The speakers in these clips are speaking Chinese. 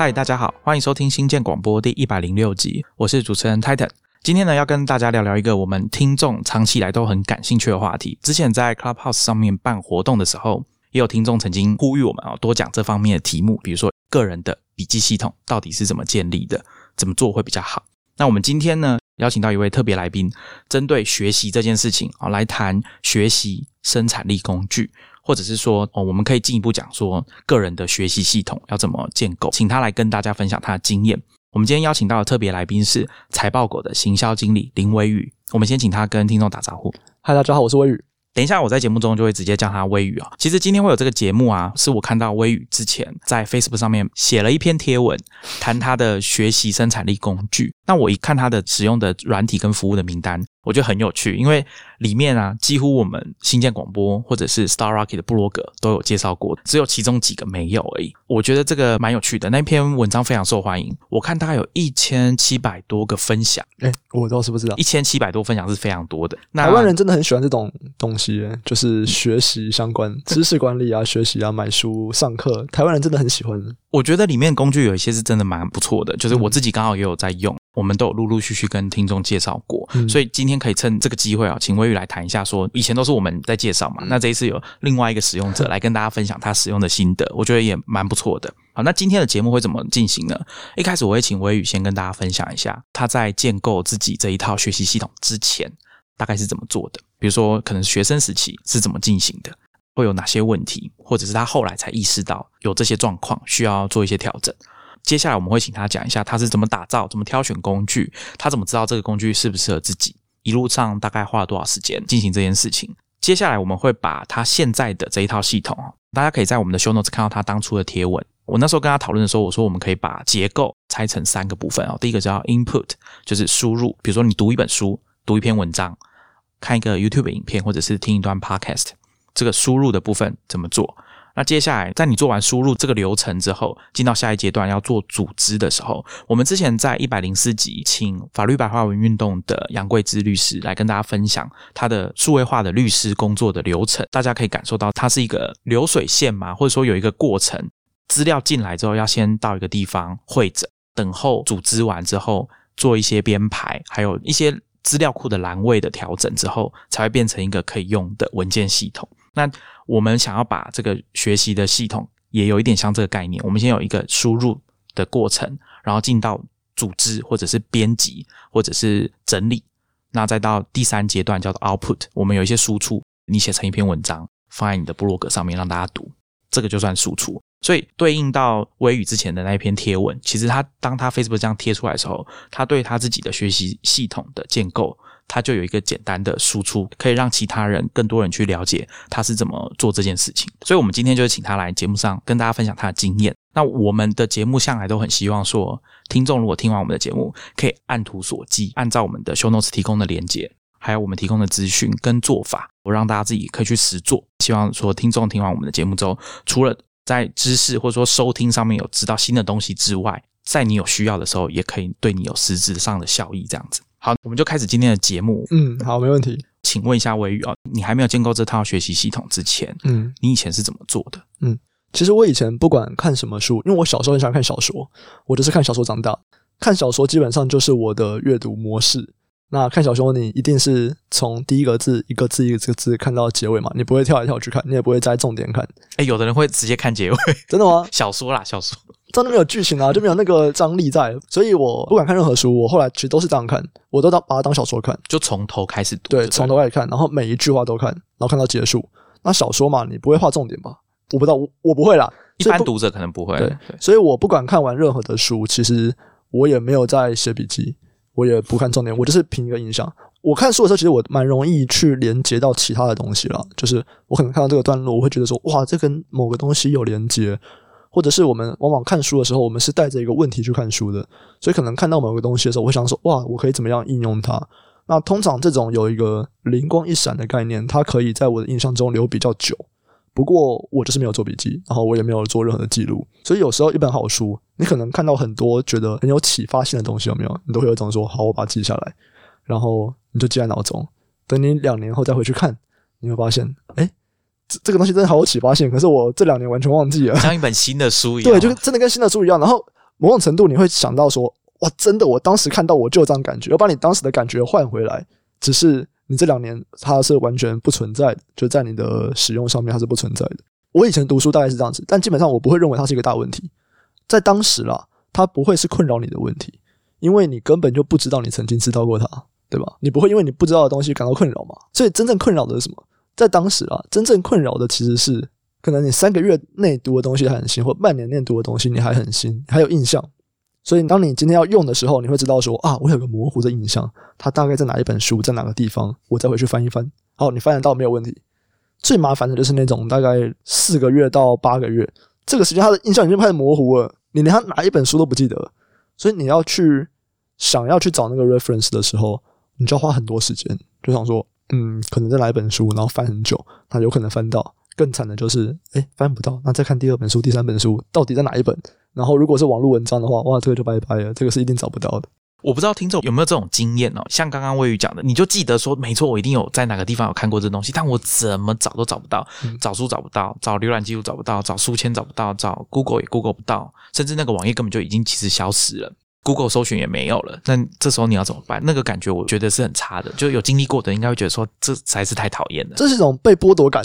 嗨，大家好，欢迎收听新建广播第一百零六集，我是主持人 Titan。今天呢，要跟大家聊聊一个我们听众长期以来都很感兴趣的话题。之前在 Clubhouse 上面办活动的时候，也有听众曾经呼吁我们啊，多讲这方面的题目，比如说个人的笔记系统到底是怎么建立的，怎么做会比较好。那我们今天呢，邀请到一位特别来宾，针对学习这件事情啊，来谈学习生产力工具。或者是说，哦，我们可以进一步讲说，个人的学习系统要怎么建构，请他来跟大家分享他的经验。我们今天邀请到的特别来宾是财报狗的行销经理林威宇。我们先请他跟听众打招呼。嗨，大家好，我是威宇。等一下，我在节目中就会直接叫他微宇啊。其实今天会有这个节目啊，是我看到微宇之前在 Facebook 上面写了一篇贴文，谈他的学习生产力工具。那我一看他的使用的软体跟服务的名单。我觉得很有趣，因为里面啊，几乎我们新建广播或者是 Star Rocket 的部落格都有介绍过，只有其中几个没有而已。我觉得这个蛮有趣的，那篇文章非常受欢迎，我看大概有一千七百多个分享。哎，我倒是不知道，一千七百多分享是非常多的。台湾人真的很喜欢这种东西，就是学习相关知识管理啊，学习啊，买书、上课，台湾人真的很喜欢。我觉得里面工具有一些是真的蛮不错的，就是我自己刚好也有在用。我们都有陆陆续续跟听众介绍过，所以今天可以趁这个机会啊，请微雨来谈一下。说以前都是我们在介绍嘛，那这一次有另外一个使用者 来跟大家分享他使用的心得，我觉得也蛮不错的。好，那今天的节目会怎么进行呢？一开始我会请微雨先跟大家分享一下他在建构自己这一套学习系统之前大概是怎么做的，比如说可能学生时期是怎么进行的，会有哪些问题，或者是他后来才意识到有这些状况需要做一些调整。接下来我们会请他讲一下他是怎么打造、怎么挑选工具，他怎么知道这个工具适不适合自己，一路上大概花了多少时间进行这件事情。接下来我们会把他现在的这一套系统，大家可以在我们的 show notes 看到他当初的贴文。我那时候跟他讨论的时候，我说我们可以把结构拆成三个部分哦。第一个叫 input，就是输入，比如说你读一本书、读一篇文章、看一个 YouTube 影片，或者是听一段 podcast，这个输入的部分怎么做？那接下来，在你做完输入这个流程之后，进到下一阶段要做组织的时候，我们之前在一百零四集请法律白话文运动的杨贵芝律师来跟大家分享他的数位化的律师工作的流程，大家可以感受到它是一个流水线嘛，或者说有一个过程，资料进来之后要先到一个地方会诊，等候组织完之后做一些编排，还有一些资料库的栏位的调整之后，才会变成一个可以用的文件系统。那我们想要把这个学习的系统也有一点像这个概念，我们先有一个输入的过程，然后进到组织或者是编辑或者是整理，那再到第三阶段叫做 output，我们有一些输出，你写成一篇文章放在你的部落格上面让大家读，这个就算输出。所以对应到微语之前的那一篇贴文，其实他当他 Facebook 这样贴出来的时候，他对他自己的学习系统的建构。他就有一个简单的输出，可以让其他人更多人去了解他是怎么做这件事情。所以，我们今天就请他来节目上跟大家分享他的经验。那我们的节目向来都很希望说，听众如果听完我们的节目，可以按图索骥，按照我们的 show notes 提供的连接，还有我们提供的资讯跟做法，我让大家自己可以去实做。希望说，听众听完我们的节目之后，除了在知识或者说收听上面有知道新的东西之外，在你有需要的时候，也可以对你有实质上的效益。这样子。好，我们就开始今天的节目。嗯，好，没问题。请问一下微宇啊，你还没有建构这套学习系统之前，嗯，你以前是怎么做的？嗯，其实我以前不管看什么书，因为我小时候很喜欢看小说，我就是看小说长大。看小说基本上就是我的阅读模式。那看小说，你一定是从第一个字一个字一个字字看到结尾嘛？你不会跳来跳去看，你也不会摘重点看。哎，有的人会直接看结尾，真的吗？小说啦，小说。真的没有剧情啊，就没有那个张力在，所以我不敢看任何书。我后来其实都是这样看，我都当把它当小说看，就从头开始读。对，从头开始看，然后每一句话都看，然后看到结束。那小说嘛，你不会画重点吧？我不知道，我我不会啦。一般读者可能不会。对，所以我不管看完任何的书，其实我也没有在写笔记，我也不看重点，我就是凭一个印象。我看书的时候，其实我蛮容易去连接到其他的东西了，就是我可能看到这个段落，我会觉得说，哇，这跟某个东西有连接。或者是我们往往看书的时候，我们是带着一个问题去看书的，所以可能看到某个东西的时候，我会想说：哇，我可以怎么样应用它？那通常这种有一个灵光一闪的概念，它可以在我的印象中留比较久。不过我就是没有做笔记，然后我也没有做任何的记录，所以有时候一本好书，你可能看到很多觉得很有启发性的东西，有没有？你都会有一种说：好，我把它记下来，然后你就记在脑中，等你两年后再回去看，你会发现，哎。这个东西真的好有启发性，可是我这两年完全忘记了，像一本新的书一样。对，就真的跟新的书一样。然后某种程度你会想到说，哇，真的，我当时看到我就有这样感觉，我把你当时的感觉换回来，只是你这两年它是完全不存在的，就在你的使用上面它是不存在的。我以前读书大概是这样子，但基本上我不会认为它是一个大问题，在当时啦，它不会是困扰你的问题，因为你根本就不知道你曾经知道过它，对吧？你不会因为你不知道的东西感到困扰嘛？所以真正困扰的是什么？在当时啊，真正困扰的其实是。可能你三个月内读的东西还很新，或半年内读的东西你还很新，还有印象。所以当你今天要用的时候，你会知道说啊，我有个模糊的印象，它大概在哪一本书，在哪个地方，我再回去翻一翻。好，你翻得到没有问题。最麻烦的就是那种大概四个月到八个月这个时间，他的印象已经开始模糊了，你连他哪一本书都不记得，所以你要去想要去找那个 reference 的时候，你就要花很多时间。就想说，嗯，可能在哪一本书，然后翻很久，他有可能翻到。更惨的就是，哎，翻不到。那再看第二本书、第三本书，到底在哪一本？然后如果是网络文章的话，哇，这个就拜拜了，这个是一定找不到的。我不知道听众有没有这种经验哦？像刚刚魏宇讲的，你就记得说，没错，我一定有在哪个地方有看过这东西，但我怎么找都找不到，找书找不到，找浏览记录找不到，找书签找不到，找 Google 也 Google 不到，甚至那个网页根本就已经其实消失了，Google 搜寻也没有了。那这时候你要怎么办？那个感觉我觉得是很差的，就有经历过的应该会觉得说，这才是太讨厌了。这是一种被剥夺感。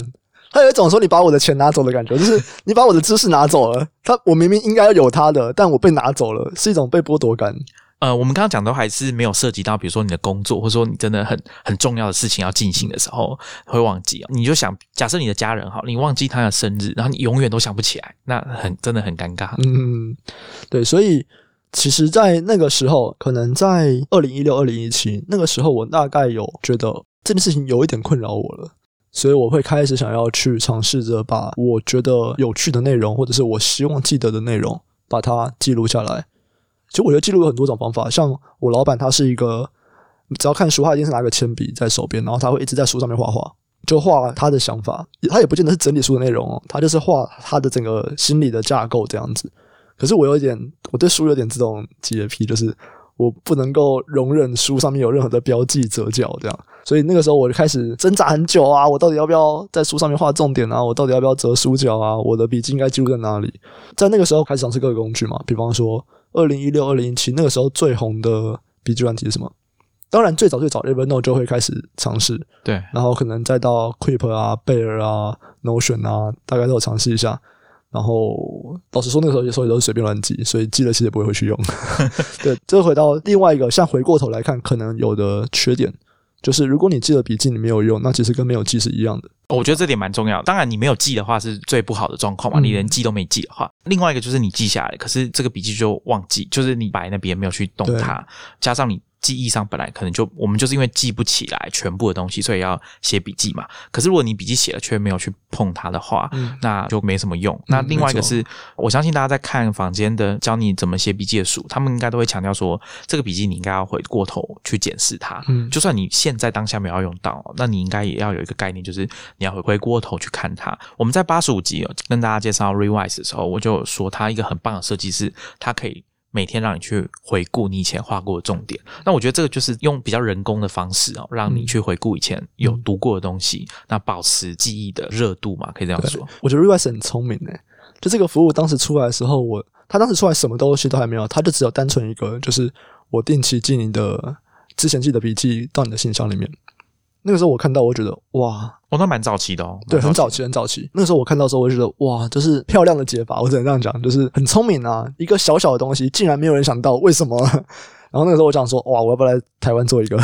还有一种说你把我的钱拿走的感觉，就是你把我的知识拿走了。他我明明应该要有他的，但我被拿走了，是一种被剥夺感。呃，我们刚刚讲的还是没有涉及到，比如说你的工作，或者说你真的很很重要的事情要进行的时候会忘记你就想，假设你的家人好，你忘记他的生日，然后你永远都想不起来，那很真的很尴尬。嗯，对，所以其实，在那个时候，可能在二零一六、二零一七那个时候，我大概有觉得这件事情有一点困扰我了。所以我会开始想要去尝试着把我觉得有趣的内容，或者是我希望记得的内容，把它记录下来。其实我觉得记录有很多种方法，像我老板他是一个，只要看书，他一定是拿个铅笔在手边，然后他会一直在书上面画画，就画他的想法。他也不见得是整理书的内容哦，他就是画他的整个心理的架构这样子。可是我有一点，我对书有点这种洁癖，就是。我不能够容忍书上面有任何的标记折角，这样，所以那个时候我就开始挣扎很久啊，我到底要不要在书上面画重点啊？我到底要不要折书角啊？我的笔记应该记录在哪里？在那个时候开始尝试各个工具嘛，比方说二零一六、二零一七那个时候最红的笔记软体是什么？当然最早最早 Evernote 就会开始尝试，对，然后可能再到 Keep 啊、贝尔啊、Notion 啊，大概都有尝试一下。然后老实说，那个时候有时候也都是随便乱记，所以记了其实也不会回去用。对，这回到另外一个，像回过头来看，可能有的缺点就是，如果你记了笔记你没有用，那其实跟没有记是一样的。我觉得这点蛮重要。当然，你没有记的话是最不好的状况嘛，你连记都没记的话。另外一个就是你记下来，可是这个笔记就忘记，就是你摆那边没有去动它，加上你。记忆上本来可能就我们就是因为记不起来全部的东西，所以要写笔记嘛。可是如果你笔记写了却没有去碰它的话，那就没什么用。那另外一个是，我相信大家在看房间的教你怎么写笔记的书，他们应该都会强调说，这个笔记你应该要回过头去检视它。嗯，就算你现在当下没有要用到，那你应该也要有一个概念，就是你要回回过头去看它。我们在八十五集跟大家介绍 Revise 的时候，我就说它一个很棒的设计是，它可以。每天让你去回顾你以前画过的重点，那我觉得这个就是用比较人工的方式哦，让你去回顾以前有读过的东西，那保持记忆的热度嘛，可以这样说。我觉得 Revise 很聪明诶，就这个服务当时出来的时候，我他当时出来什么东西都还没有，他就只有单纯一个，就是我定期记你的之前记的笔记到你的信箱里面。那个时候我看到，我觉得哇，哦，那蛮早期的哦，对，很早期，很早期。那个时候我看到时候，我就觉得哇，就是漂亮的解法，我只能这样讲，就是很聪明啊，一个小小的东西，竟然没有人想到，为什么？然后那个时候我想说，哇，我要不要来台湾做一个？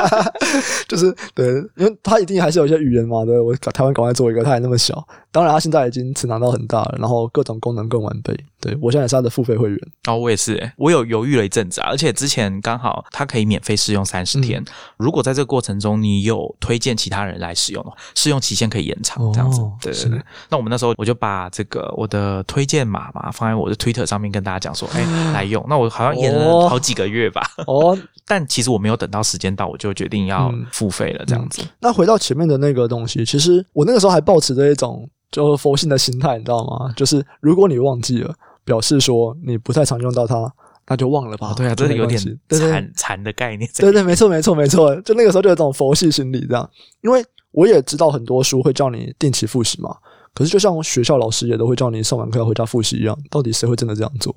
就是对，因为他一定还是有一些语言嘛，对，我台湾赶快做一个，他还那么小。当然，他现在已经成长到很大了，然后各种功能更完备。对我现在是他的付费会员。哦，我也是，我有犹豫了一阵子啊，而且之前刚好他可以免费试用三十天。如果在这个过程中你有推荐其他人来使用的话，试用期限可以延长，这样子。对对对。那我们那时候我就把这个我的推荐码嘛放在我的 Twitter 上面跟大家讲说，哎，来用。那我好像延了好几个月吧。哦。但其实我没有等到时间到，我就决定要付费了，这样子。那回到前面的那个东西，其实我那个时候还抱持着一种。就佛性的心态，你知道吗？就是如果你忘记了，表示说你不太常用到它，那就忘了吧。对啊，真的有点禅禅的概念。对对，没错没错没错。就那个时候就有这种佛系心理，这样。因为我也知道很多书会叫你定期复习嘛，可是就像学校老师也都会叫你上完课要回家复习一样，到底谁会真的这样做？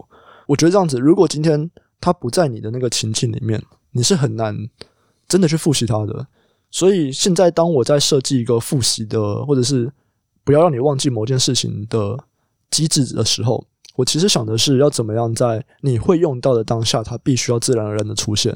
我觉得这样子，如果今天它不在你的那个情境里面，你是很难真的去复习它的。所以现在，当我在设计一个复习的，或者是不要让你忘记某件事情的机制的时候，我其实想的是要怎么样在你会用到的当下，它必须要自然而然的出现。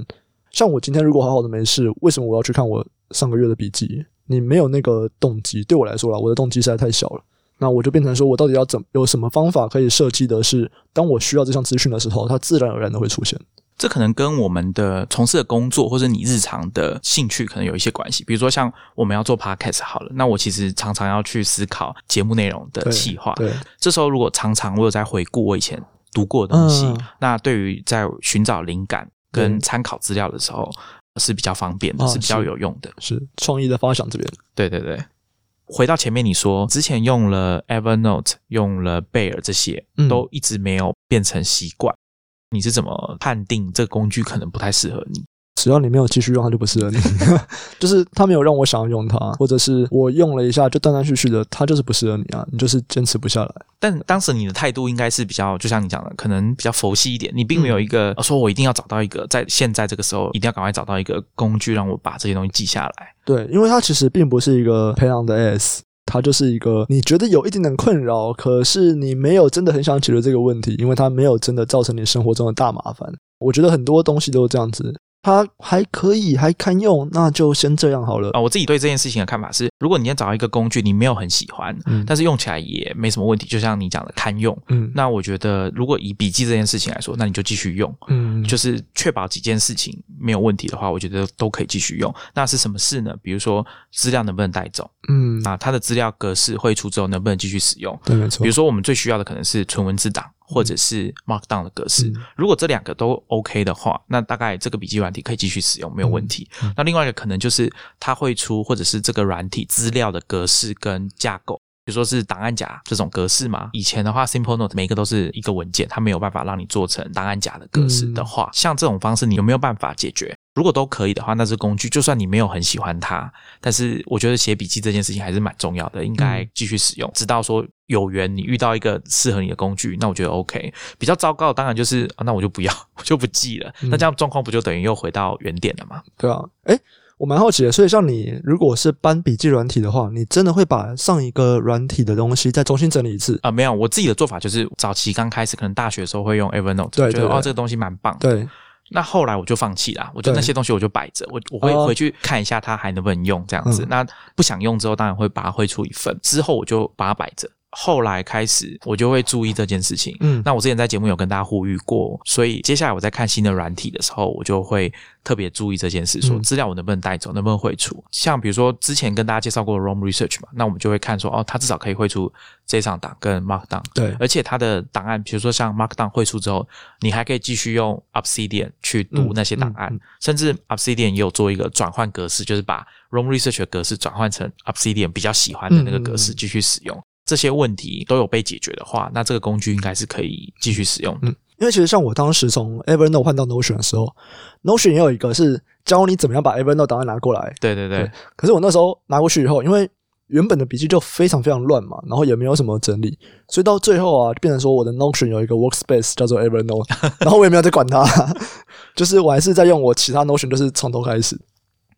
像我今天如果好好的没事，为什么我要去看我上个月的笔记？你没有那个动机，对我来说啦，我的动机实在太小了。那我就变成说，我到底要怎有什么方法可以设计的是，当我需要这项资讯的时候，它自然而然的会出现。这可能跟我们的从事的工作或者你日常的兴趣可能有一些关系。比如说，像我们要做 podcast 好了，那我其实常常要去思考节目内容的企划。对，这时候如果常常我有在回顾我以前读过的东西，那对于在寻找灵感跟参考资料的时候是比较方便的，是比较有用的。是创意的发想这边。对对对。回到前面你说之前用了 Evernote，用了 Bear 这些，都一直没有变成习惯。你是怎么判定这个工具可能不太适合你？只要你没有继续用，它就不适合你。就是它没有让我想要用它，或者是我用了一下就断断续续的，它就是不适合你啊，你就是坚持不下来。但当时你的态度应该是比较，就像你讲的，可能比较佛系一点。你并没有一个说我一定要找到一个，在现在这个时候一定要赶快找到一个工具，让我把这些东西记下来。对，因为它其实并不是一个培养的 S。它就是一个你觉得有一点点困扰，可是你没有真的很想解决这个问题，因为它没有真的造成你生活中的大麻烦。我觉得很多东西都是这样子。它还可以，还堪用，那就先这样好了啊！我自己对这件事情的看法是，如果你要找到一个工具，你没有很喜欢，但是用起来也没什么问题，就像你讲的堪用，嗯，那我觉得如果以笔记这件事情来说，那你就继续用，嗯，就是确保几件事情没有问题的话，我觉得都可以继续用。那是什么事呢？比如说资料能不能带走？嗯，啊，它的资料格式汇出之后能不能继续使用？对，没错。比如说我们最需要的可能是纯文字档。或者是 Markdown 的格式，如果这两个都 OK 的话，那大概这个笔记软体可以继续使用，没有问题。那另外一个可能就是它会出，或者是这个软体资料的格式跟架构，比如说是档案夹这种格式嘛。以前的话，Simple Note 每一个都是一个文件，它没有办法让你做成档案夹的格式的话，像这种方式，你有没有办法解决？如果都可以的话，那是工具。就算你没有很喜欢它，但是我觉得写笔记这件事情还是蛮重要的，应该继续使用，直到说有缘你遇到一个适合你的工具，那我觉得 OK。比较糟糕，当然就是那我就不要，我就不记了。那这样状况不就等于又回到原点了吗？对啊，哎，我蛮好奇的。所以像你如果是搬笔记软体的话，你真的会把上一个软体的东西再重新整理一次啊？没有，我自己的做法就是早期刚开始，可能大学的时候会用 Evernote，觉得哦这个东西蛮棒。对。那后来我就放弃了，我就那些东西我就摆着，我我会回去看一下它还能不能用这样子。那不想用之后，当然会把它挥出一份，之后我就把它摆着。后来开始，我就会注意这件事情。嗯，那我之前在节目有跟大家呼吁过，所以接下来我在看新的软体的时候，我就会特别注意这件事，说资料我能不能带走，能不能汇出。像比如说之前跟大家介绍过 Roam Research 嘛，那我们就会看说，哦，它至少可以汇出 JSON 档跟 Markdown。对，而且它的档案，比如说像 Markdown 汇出之后，你还可以继续用 Obsidian 去读那些档案，甚至 Obsidian 也有做一个转换格式，就是把 Roam Research 的格式转换成 Obsidian 比较喜欢的那个格式继续使用。这些问题都有被解决的话，那这个工具应该是可以继续使用。嗯，因为其实像我当时从 Evernote 换到 Notion 的时候，Notion 也有一个是教你怎么样把 Evernote 档案拿过来。对对对。可是我那时候拿过去以后，因为原本的笔记就非常非常乱嘛，然后也没有什么整理，所以到最后啊，变成说我的 Notion 有一个 Workspace 叫做 Evernote，然后我也没有再管它，就是我还是在用我其他 Notion，就是从头开始。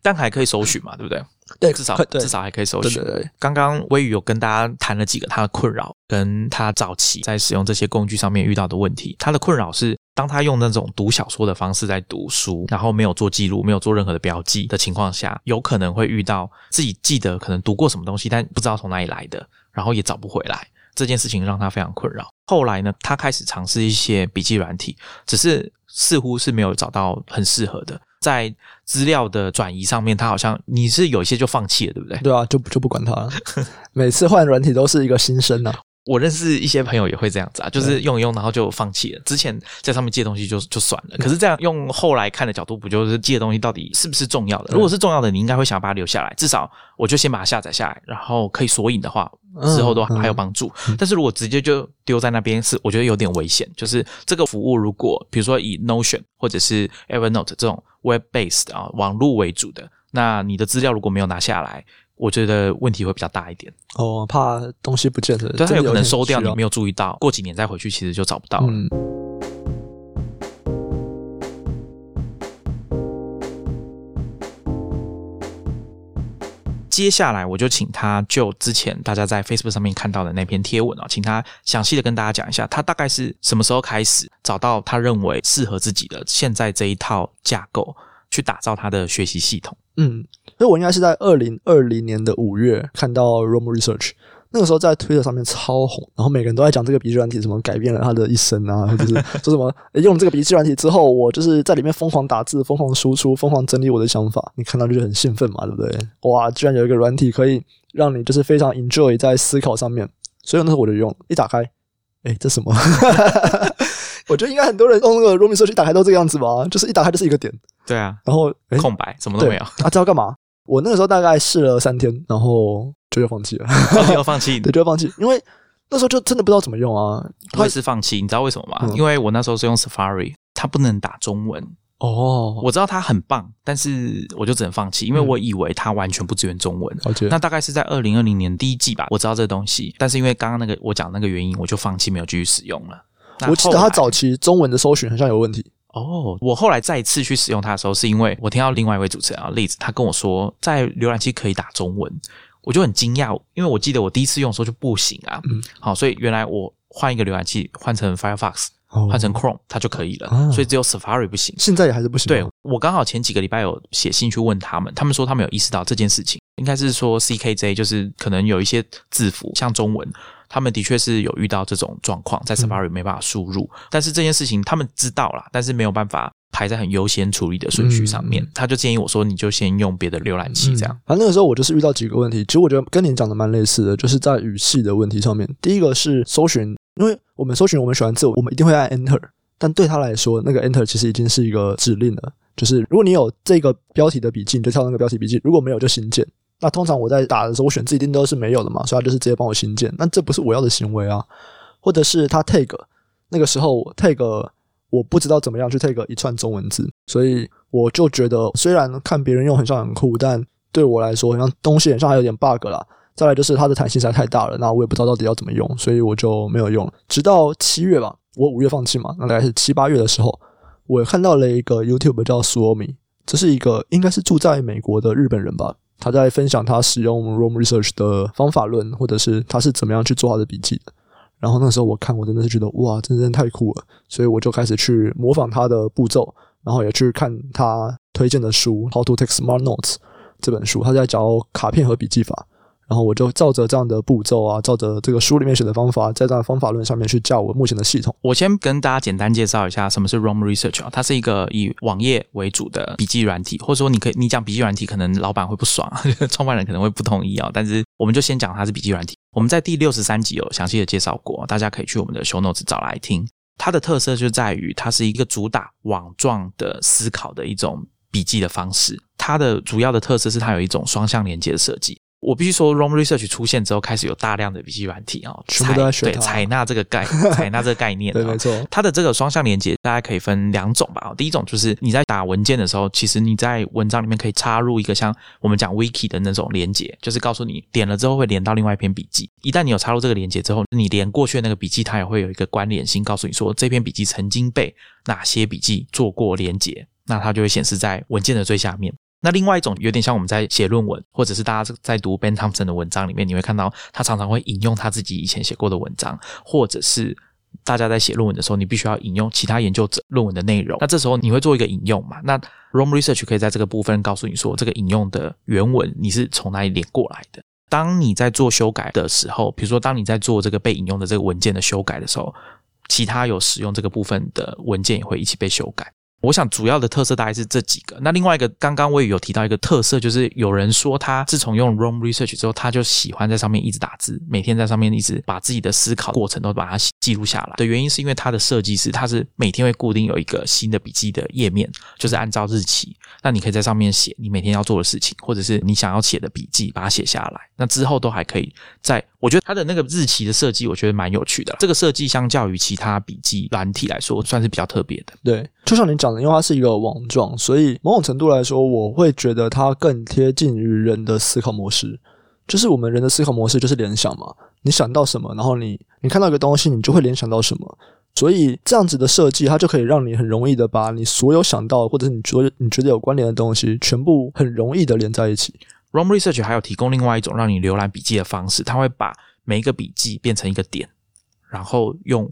但还可以搜寻嘛，对不对？对，至少至少还可以搜寻。对对对。刚刚微雨有跟大家谈了几个他的困扰，跟他早期在使用这些工具上面遇到的问题。他的困扰是，当他用那种读小说的方式在读书，然后没有做记录，没有做任何的标记的情况下，有可能会遇到自己记得可能读过什么东西，但不知道从哪里来的，然后也找不回来。这件事情让他非常困扰。后来呢，他开始尝试一些笔记软体，只是似乎是没有找到很适合的。在资料的转移上面，他好像你是有一些就放弃了，对不对？对啊，就就不管他了。每次换软体都是一个新生啊。我认识一些朋友也会这样子啊，就是用一用，然后就放弃了。之前在上面借东西就就算了，可是这样用后来看的角度，不就是借的东西到底是不是重要的？如果是重要的，你应该会想要把它留下来，至少我就先把它下载下来，然后可以索引的话，之后都还有帮助。但是如果直接就丢在那边，是我觉得有点危险。就是这个服务，如果比如说以 Notion 或者是 Evernote 这种 Web based 啊网络为主的，那你的资料如果没有拿下来。我觉得问题会比较大一点。哦怕东西不见了但是有可能收掉你没有注意到过几年再回去其实就找不到了。接下来我就请他就之前大家在 facebook 上面看到的那篇贴文啊请他详细的跟大家讲一下他大概是什么时候开始找到他认为适合自己的现在这一套架构。去打造他的学习系统。嗯，所以我应该是在二零二零年的五月看到 ROM Research。那个时候在推特上面超红，然后每个人都在讲这个笔记软体什么改变了他的一生啊，就是说什么用这个笔记软体之后，我就是在里面疯狂打字、疯狂输出、疯狂整理我的想法。你看到就很兴奋嘛，对不对？哇，居然有一个软体可以让你就是非常 enjoy 在思考上面，所以那时候我就用，一打开，哎，这什么？我觉得应该很多人用那个 Rome Search 打开都这个样子吧，就是一打开就是一个点，对啊，然后空白，什么都没有。啊，这要干嘛？我那个时候大概试了三天，然后。就要放弃了，要放弃，对，就要放弃，因为那时候就真的不知道怎么用啊。会是放弃，你知道为什么吗？因为我那时候是用 Safari，它不能打中文。哦，我知道它很棒，但是我就只能放弃，因为我以为它完全不支援中文。那大概是在二零二零年第一季吧，我知道这个东西，但是因为刚刚那个我讲那个原因，我就放弃，没有继续使用了。我记得它早期中文的搜寻好像有问题。哦，我后来再一次去使用它的时候，是因为我听到另外一位主持人啊，例子，他跟我说，在浏览器可以打中文。我就很惊讶，因为我记得我第一次用的时候就不行啊。嗯，好，所以原来我换一个浏览器，换成 Firefox，换成 Chrome，它就可以了。所以只有 Safari 不行。现在也还是不行。对我刚好前几个礼拜有写信去问他们，他们说他们有意识到这件事情，应该是说 CKJ 就是可能有一些字符像中文，他们的确是有遇到这种状况，在 Safari 没办法输入。但是这件事情他们知道了，但是没有办法。排在很优先处理的顺序上面，他就建议我说：“你就先用别的浏览器这样。”反正那个时候我就是遇到几个问题，其实我觉得跟你讲的蛮类似的，就是在语系的问题上面。第一个是搜寻，因为我们搜寻我们喜欢字，我们一定会按 Enter，但对他来说，那个 Enter 其实已经是一个指令了。就是如果你有这个标题的笔记，你就跳那个标题笔记；如果没有，就新建。那通常我在打的时候，我选字一定都是没有的嘛，所以他就是直接帮我新建。那这不是我要的行为啊。或者是他 Tag，那个时候 Tag。我不知道怎么样去 take 一串中文字，所以我就觉得虽然看别人用很像很酷，但对我来说，好像东西好像还有点 bug 啦。再来就是它的弹性实在太大了，那我也不知道到底要怎么用，所以我就没有用。直到七月吧，我五月放弃嘛，那大概是七八月的时候，我看到了一个 YouTube 叫 Suomi，这是一个应该是住在美国的日本人吧，他在分享他使用 Room Research 的方法论，或者是他是怎么样去做他的笔记的。然后那时候我看，我真的是觉得哇，真的太酷了，所以我就开始去模仿他的步骤，然后也去看他推荐的书《How to Take Smart Notes》这本书，他在讲卡片和笔记法。然后我就照着这样的步骤啊，照着这个书里面写的方法，在这样方法论上面去教我目前的系统。我先跟大家简单介绍一下什么是 ROM Research 啊，它是一个以网页为主的笔记软体，或者说你可以你讲笔记软体，可能老板会不爽，创办人可能会不同意啊。但是我们就先讲它是笔记软体。我们在第六十三集有详细的介绍过，大家可以去我们的 Show Notes 找来听。它的特色就在于它是一个主打网状的思考的一种笔记的方式。它的主要的特色是它有一种双向连接的设计。我必须说，Rome Research 出现之后，开始有大量的笔记软体啊，采对采纳这个概 采纳这个概念。对，没错。它的这个双向连接，大概可以分两种吧。第一种就是你在打文件的时候，其实你在文章里面可以插入一个像我们讲 Wiki 的那种连接，就是告诉你点了之后会连到另外一篇笔记。一旦你有插入这个连接之后，你连过去的那个笔记，它也会有一个关联性，告诉你说这篇笔记曾经被哪些笔记做过连接，那它就会显示在文件的最下面。那另外一种有点像我们在写论文，或者是大家在读 Ben Thompson 的文章里面，你会看到他常常会引用他自己以前写过的文章，或者是大家在写论文的时候，你必须要引用其他研究者论文的内容。那这时候你会做一个引用嘛？那 Rome Research 可以在这个部分告诉你说，这个引用的原文你是从哪里连过来的。当你在做修改的时候，比如说当你在做这个被引用的这个文件的修改的时候，其他有使用这个部分的文件也会一起被修改。我想主要的特色大概是这几个。那另外一个，刚刚我也有提到一个特色，就是有人说他自从用 ROM Research 之后，他就喜欢在上面一直打字，每天在上面一直把自己的思考过程都把它记录下来。的原因是因为它的设计是，它是每天会固定有一个新的笔记的页面，就是按照日期，那你可以在上面写你每天要做的事情，或者是你想要写的笔记，把它写下来。那之后都还可以在。我觉得它的那个日期的设计，我觉得蛮有趣的。这个设计相较于其他笔记软体来说，算是比较特别的。对，就像你讲的，因为它是一个网状，所以某种程度来说，我会觉得它更贴近于人的思考模式。就是我们人的思考模式就是联想嘛，你想到什么，然后你你看到一个东西，你就会联想到什么。所以这样子的设计，它就可以让你很容易的把你所有想到或者是你觉得你觉得有关联的东西，全部很容易的连在一起。ROM Research 还有提供另外一种让你浏览笔记的方式，它会把每一个笔记变成一个点，然后用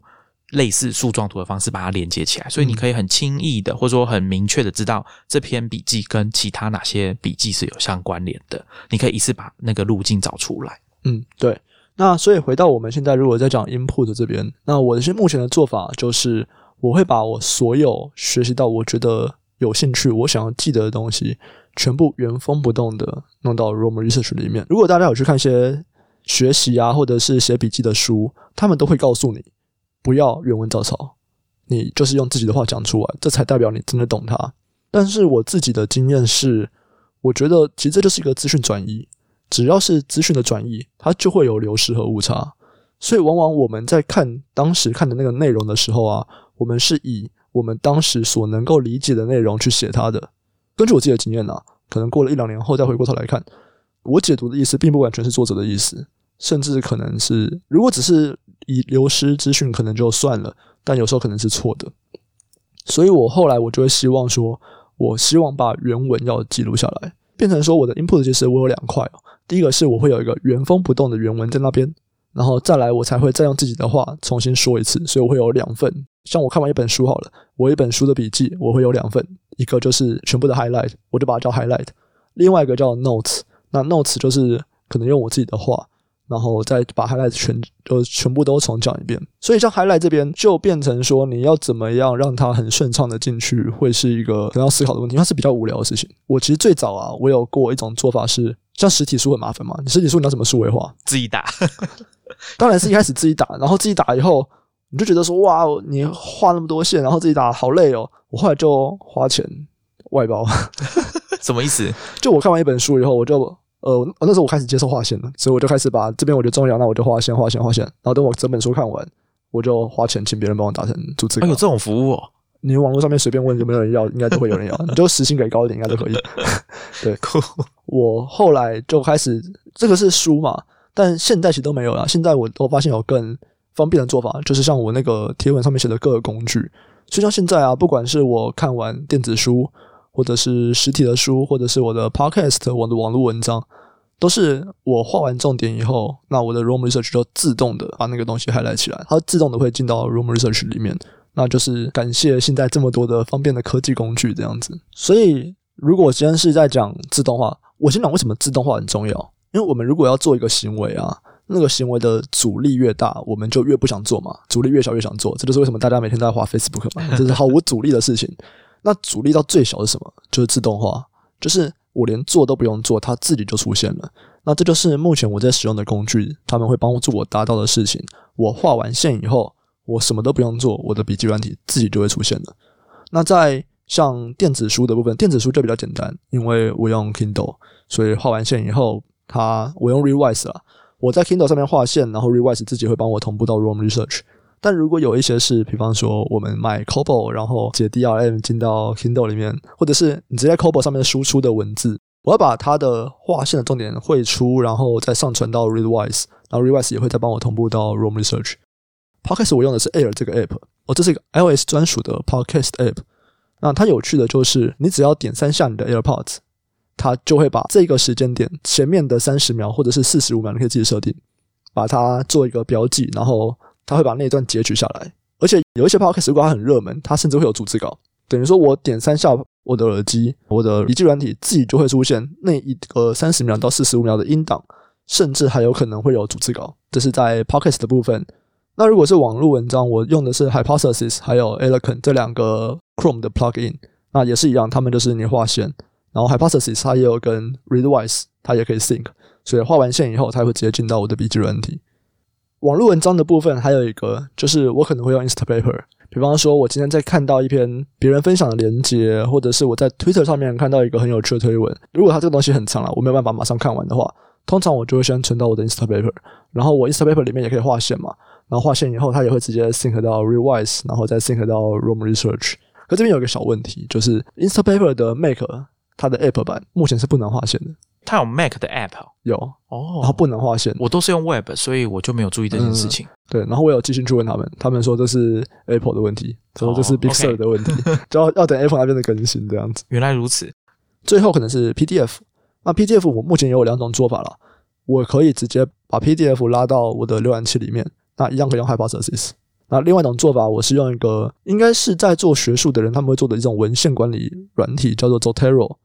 类似树状图的方式把它连接起来，所以你可以很轻易的或者说很明确的知道这篇笔记跟其他哪些笔记是有相关联的。你可以一次把那个路径找出来。嗯，对。那所以回到我们现在如果在讲 input 这边，那我现目前的做法就是我会把我所有学习到我觉得有兴趣、我想要记得的东西，全部原封不动的弄到 Roam Research 里面。如果大家有去看一些学习啊，或者是写笔记的书，他们都会告诉你不要原文照抄，你就是用自己的话讲出来，这才代表你真的懂它。但是我自己的经验是，我觉得其实这就是一个资讯转移。只要是资讯的转移，它就会有流失和误差，所以往往我们在看当时看的那个内容的时候啊，我们是以我们当时所能够理解的内容去写它的。根据我自己的经验呢，可能过了一两年后再回过头来看，我解读的意思并不完全是作者的意思，甚至可能是如果只是以流失资讯可能就算了，但有时候可能是错的。所以我后来我就会希望说，我希望把原文要记录下来，变成说我的 input 其实我有两块。第一个是我会有一个原封不动的原文在那边，然后再来我才会再用自己的话重新说一次，所以我会有两份。像我看完一本书好了，我一本书的笔记我会有两份，一个就是全部的 highlight，我就把它叫 highlight；另外一个叫 notes，那 notes 就是可能用我自己的话。然后再把 highlight 全呃全部都重讲一遍，所以像 highlight 这边就变成说你要怎么样让它很顺畅的进去，会是一个很要思考的问题。它是比较无聊的事情。我其实最早啊，我有过一种做法是，像实体书很麻烦嘛，你实体书你要怎么数位化？自己打，当然是一开始自己打，然后自己打以后，你就觉得说哇，你画那么多线，然后自己打好累哦。我后来就花钱外包，什么意思？就我看完一本书以后，我就。呃，那时候我开始接受划线了，所以我就开始把这边我觉得重要，那我就划线、划线、划线。然后等我整本书看完，我就花钱请别人帮我打成逐字稿。有这种服务？哦？你网络上面随便问有没有人要，应该都会有人要。你就时薪给高一点，应该都可以。对，我后来就开始，这个是书嘛，但现在其实都没有了。现在我我发现有更方便的做法，就是像我那个贴文上面写的各个工具。所以像现在啊，不管是我看完电子书。或者是实体的书，或者是我的 podcast，我的网络文章，都是我画完重点以后，那我的 Room Research 就自动的把那个东西 highlight 起来，它自动的会进到 Room Research 里面。那就是感谢现在这么多的方便的科技工具这样子。所以，如果今天是在讲自动化，我先讲为什么自动化很重要。因为我们如果要做一个行为啊，那个行为的阻力越大，我们就越不想做嘛；阻力越小越想做。这就是为什么大家每天都在画 Facebook 嘛，这是毫无阻力的事情。那阻力到最小是什么？就是自动化，就是我连做都不用做，它自己就出现了。那这就是目前我在使用的工具，他们会帮助我达到的事情。我画完线以后，我什么都不用做，我的笔记软体自己就会出现了。那在像电子书的部分，电子书就比较简单，因为我用 Kindle，所以画完线以后，它我用 Revise 了。我在 Kindle 上面画线，然后 Revise 自己会帮我同步到 Room Research。但如果有一些是，比方说我们买 c o b o 然后解 DRM 进到 Kindle 里面，或者是你直接 c o b o 上面输出的文字，我要把它的划线的重点绘出，然后再上传到 Readwise，然后 Readwise 也会再帮我同步到 Room Research。Podcast 我用的是 Air 这个 app，哦，这是一个 iOS 专属的 Podcast app。那它有趣的就是，你只要点三下你的 AirPods，它就会把这个时间点前面的三十秒或者是四十五秒，你可以自己设定，把它做一个标记，然后。他会把那一段截取下来，而且有一些 podcast 如果它很热门，它甚至会有逐字稿，等于说我点三下我的耳机，我的笔记软体自己就会出现那一个三十秒到四十五秒的音档，甚至还有可能会有逐字稿。这是在 podcast 的部分。那如果是网络文章，我用的是 Hypothesis 还有 Eloquent 这两个 Chrome 的 plugin，那也是一样，他们就是你画线，然后 Hypothesis 它也有跟 Readwise 它也可以 sync，所以画完线以后，它会直接进到我的笔记软体。网络文章的部分还有一个，就是我可能会用 Instapaper。比方说，我今天在看到一篇别人分享的链接，或者是我在 Twitter 上面看到一个很有趣的推文，如果它这个东西很长了，我没有办法马上看完的话，通常我就会先存到我的 Instapaper。然后我 Instapaper 里面也可以划线嘛，然后划线以后，它也会直接 sync 到 Revise，然后再 sync 到 Room Research。可这边有一个小问题，就是 Instapaper 的 Make 它的 App 版目前是不能划线的。它有 Mac 的 App 有哦，然后不能划线。我都是用 Web，所以我就没有注意这件事情。对，然后我有继续去问他们，他们说这是 Apple 的问题，说这是 Big Sur 的问题，就要要等 Apple 那边的更新这样子。原来如此。最后可能是 PDF，那 PDF 我目前也有两种做法了，我可以直接把 PDF 拉到我的浏览器里面，那一样可以用 Hypothesis。那另外一种做法，我是用一个应该是在做学术的人他们会做的一种文献管理软体，叫做 Zotero。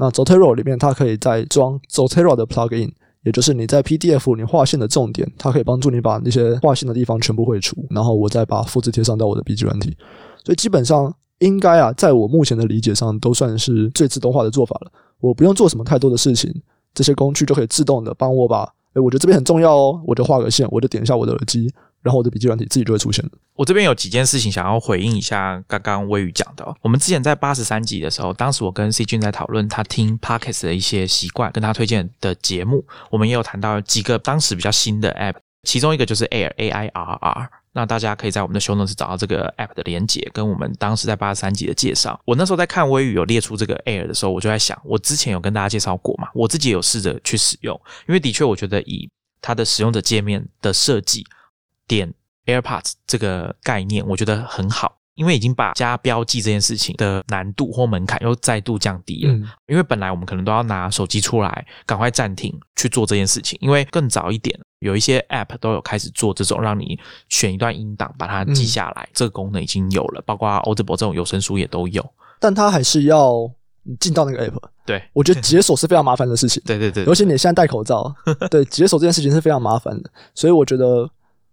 那 Zotero 里面它可以再装 Zotero 的 plugin，也就是你在 PDF 你划线的重点，它可以帮助你把那些划线的地方全部绘出，然后我再把复制贴上到我的笔记软体。所以基本上应该啊，在我目前的理解上，都算是最自动化的做法了。我不用做什么太多的事情，这些工具就可以自动的帮我把，哎，我觉得这边很重要哦，我就画个线，我就点一下我的耳机。然后我的笔记软体自己就会出现了。我这边有几件事情想要回应一下刚刚微雨讲的。我们之前在八十三集的时候，当时我跟 C 君在讨论他听 Podcast 的一些习惯，跟他推荐的节目，我们也有谈到几个当时比较新的 App，其中一个就是 Air A I R R。那大家可以在我们的 Show Notes 找到这个 App 的连接，跟我们当时在八十三集的介绍。我那时候在看微雨有列出这个 Air 的时候，我就在想，我之前有跟大家介绍过嘛？我自己有试着去使用，因为的确我觉得以它的使用者界面的设计点。AirPods 这个概念我觉得很好，因为已经把加标记这件事情的难度或门槛又再度降低了。因为本来我们可能都要拿手机出来，赶快暂停去做这件事情。因为更早一点，有一些 App 都有开始做这种让你选一段音档，把它记下来，这个功能已经有了。包括 Audible 这种有声书也都有，但它还是要进到那个 App。对，我觉得解锁是非常麻烦的事情。对对对，尤其你现在戴口罩，对解锁这件事情是非常麻烦的。所以我觉得。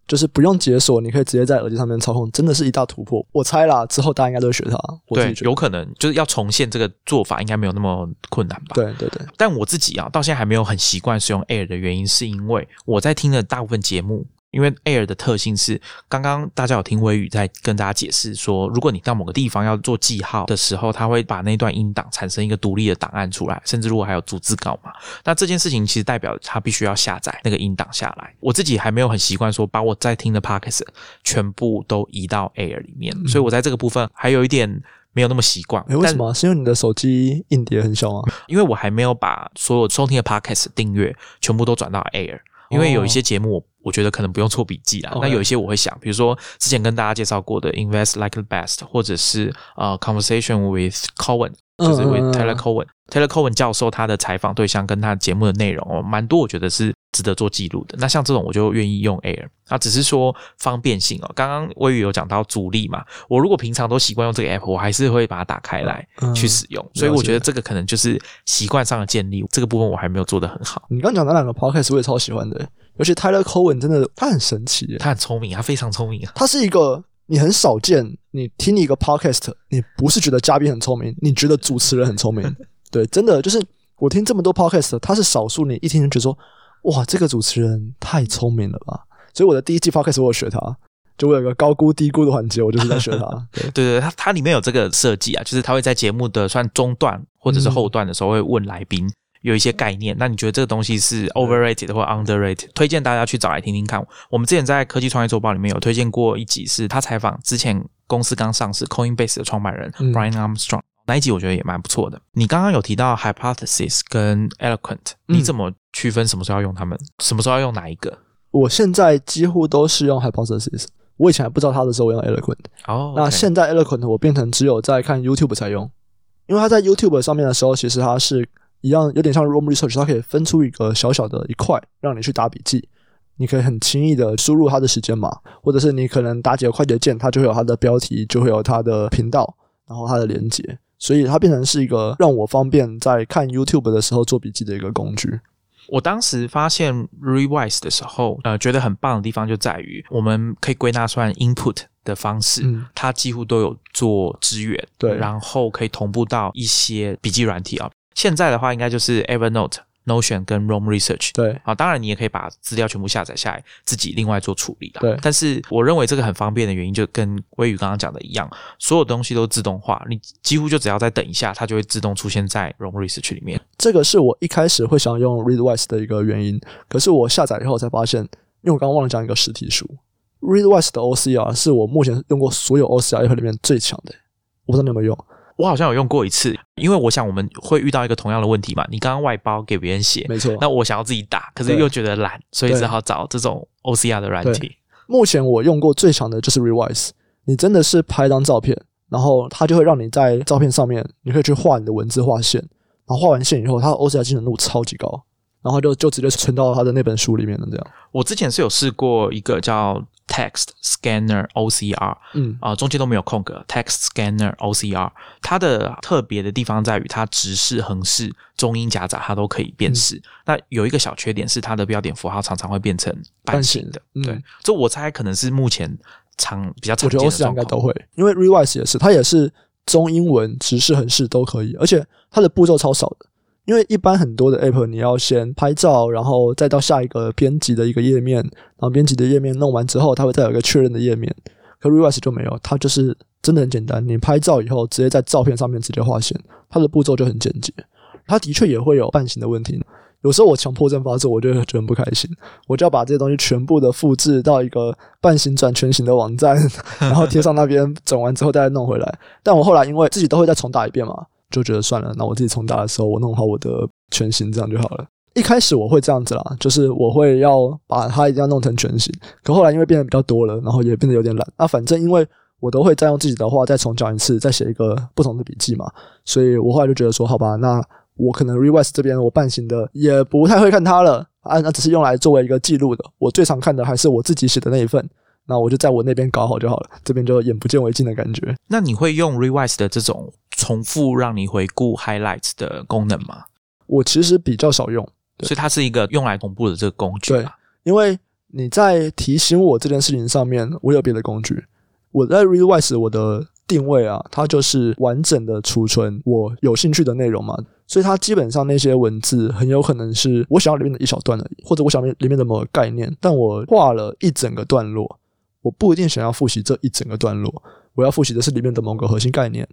就是不用解锁，你可以直接在耳机上面操控，真的是一大突破。我猜啦，之后大家应该都会学它。对，有可能就是要重现这个做法，应该没有那么困难吧？对对对。但我自己啊，到现在还没有很习惯使用 Air 的原因，是因为我在听的大部分节目。因为 Air 的特性是，刚刚大家有听微雨在跟大家解释说，如果你到某个地方要做记号的时候，它会把那段音档产生一个独立的档案出来，甚至如果还有逐字稿嘛，那这件事情其实代表它必须要下载那个音档下来。我自己还没有很习惯说把我在听的 Podcast 全部都移到 Air 里面，所以我在这个部分还有一点没有那么习惯。为什么？是因为你的手机硬碟很小吗？因为我还没有把所有收听的 Podcast 订阅全部都转到 Air。因为有一些节目，我觉得可能不用做笔记啦。那有一些我会想，比如说之前跟大家介绍过的 Invest Like the Best，或者是呃 Conversation with Cohen，就是 with Taylor Cohen。Taylor Cohen 教授他的采访对象跟他节目的内容哦，蛮多，我觉得是值得做记录的。那像这种我就愿意用 Air，啊，只是说方便性哦。刚刚微宇有讲到阻力嘛，我如果平常都习惯用这个 App，我还是会把它打开来去使用。所以我觉得这个可能就是习惯上的建立，这个部分我还没有做得很好。你刚讲那两个 Podcast 我也超喜欢的，尤其 Taylor Cohen 真的他很神奇，他很聪明，他非常聪明啊。他是一个你很少见，你听一个 Podcast，你不是觉得嘉宾很聪明，你觉得主持人很聪明。对，真的就是我听这么多 podcast，他是少数你一听就觉得说，哇，这个主持人太聪明了吧！所以我的第一季 podcast 我有学他，就我有个高估低估的环节，我就是在学他。对对对，他他里面有这个设计啊，就是他会在节目的算中段或者是后段的时候会问来宾有一些概念。那你觉得这个东西是 overrated 或 underrated？推荐大家去找来听听看。我们之前在科技创业周报里面有推荐过一集，是他采访之前公司刚上市 Coinbase 的创办人 Brian Armstrong。那一集我觉得也蛮不错的。你刚刚有提到 hypothesis 跟 eloquent，你怎么区分什么时候要用它们，什么时候要用哪一个？我现在几乎都是用 hypothesis。我以前还不知道它的时候，我用 eloquent。哦，那现在 eloquent 我变成只有在看 YouTube 才用，因为它在 YouTube 上面的时候，其实它是一样，有点像 Room Research，它可以分出一个小小的一块让你去打笔记，你可以很轻易的输入它的时间码，或者是你可能打几个快捷键，它就会有它的标题，就会有它的频道，然后它的连接。所以它变成是一个让我方便在看 YouTube 的时候做笔记的一个工具。我当时发现 Revise 的时候，呃，觉得很棒的地方就在于，我们可以归纳算 Input 的方式，它几乎都有做支援，对，然后可以同步到一些笔记软体啊。现在的话，应该就是 Evernote。Notion 跟 Roam Research 对啊，当然你也可以把资料全部下载下来，自己另外做处理的。对，但是我认为这个很方便的原因，就跟微宇刚刚讲的一样，所有东西都自动化，你几乎就只要再等一下，它就会自动出现在 Roam Research 里面。这个是我一开始会想用 Readwise 的一个原因，可是我下载以后才发现，因为我刚刚忘了讲一个实体书，Readwise 的 OCR 是我目前用过所有 OCR 里面最强的，我不知道你有没有用。我好像有用过一次，因为我想我们会遇到一个同样的问题嘛。你刚刚外包给别人写，没错。那我想要自己打，可是又觉得懒，所以只好找这种 OCR 的软体。目前我用过最强的就是 Revise。你真的是拍一张照片，然后它就会让你在照片上面，你可以去画你的文字画线，然后画完线以后，它的 OCR 精准度超级高，然后就就直接存到他的那本书里面了。这样，我之前是有试过一个叫 Text Scanner OCR，嗯啊、中间都没有空格，Text Scanner OCR，它的特别的地方在于它直视、横视、中英夹杂它都可以辨识。那有一个小缺点是它的标点符号常常会变成半形的，嗯对，这我猜可能是目前常比较常我觉得见的 OCR。应该都会，因为 Revise 也是，它也是中英文、直视、横视都可以，而且它的步骤超少的。因为一般很多的 app 你要先拍照，然后再到下一个编辑的一个页面，然后编辑的页面弄完之后，它会再有一个确认的页面。可 Rewise 就没有，它就是真的很简单，你拍照以后直接在照片上面直接画线，它的步骤就很简洁。它的确也会有半形的问题，有时候我强迫症发作，我就觉得很不开心，我就要把这些东西全部的复制到一个半形转全形的网站，然后贴上那边整完之后再弄回来。但我后来因为自己都会再重打一遍嘛，就觉得算了，那我自己重打的时候，我弄好我的全形这样就好了。一开始我会这样子啦，就是我会要把它一定要弄成全形，可后来因为变得比较多了，然后也变得有点懒。那反正因为我都会再用自己的话再重讲一次，再写一个不同的笔记嘛，所以我后来就觉得说，好吧，那我可能 Rewise 这边我半形的也不太会看它了啊，那只是用来作为一个记录的。我最常看的还是我自己写的那一份，那我就在我那边搞好就好了，这边就眼不见为净的感觉。那你会用 Rewise 的这种重复让你回顾 highlights 的功能吗？我其实比较少用，所以它是一个用来同步的这个工具对啊。因为你在提醒我这件事情上面，我有别的工具。我在 Rewise 我的定位啊，它就是完整的储存我有兴趣的内容嘛，所以它基本上那些文字很有可能是我想要里面的一小段而已，或者我想要里面的某个概念，但我画了一整个段落，我不一定想要复习这一整个段落，我要复习的是里面的某个核心概念，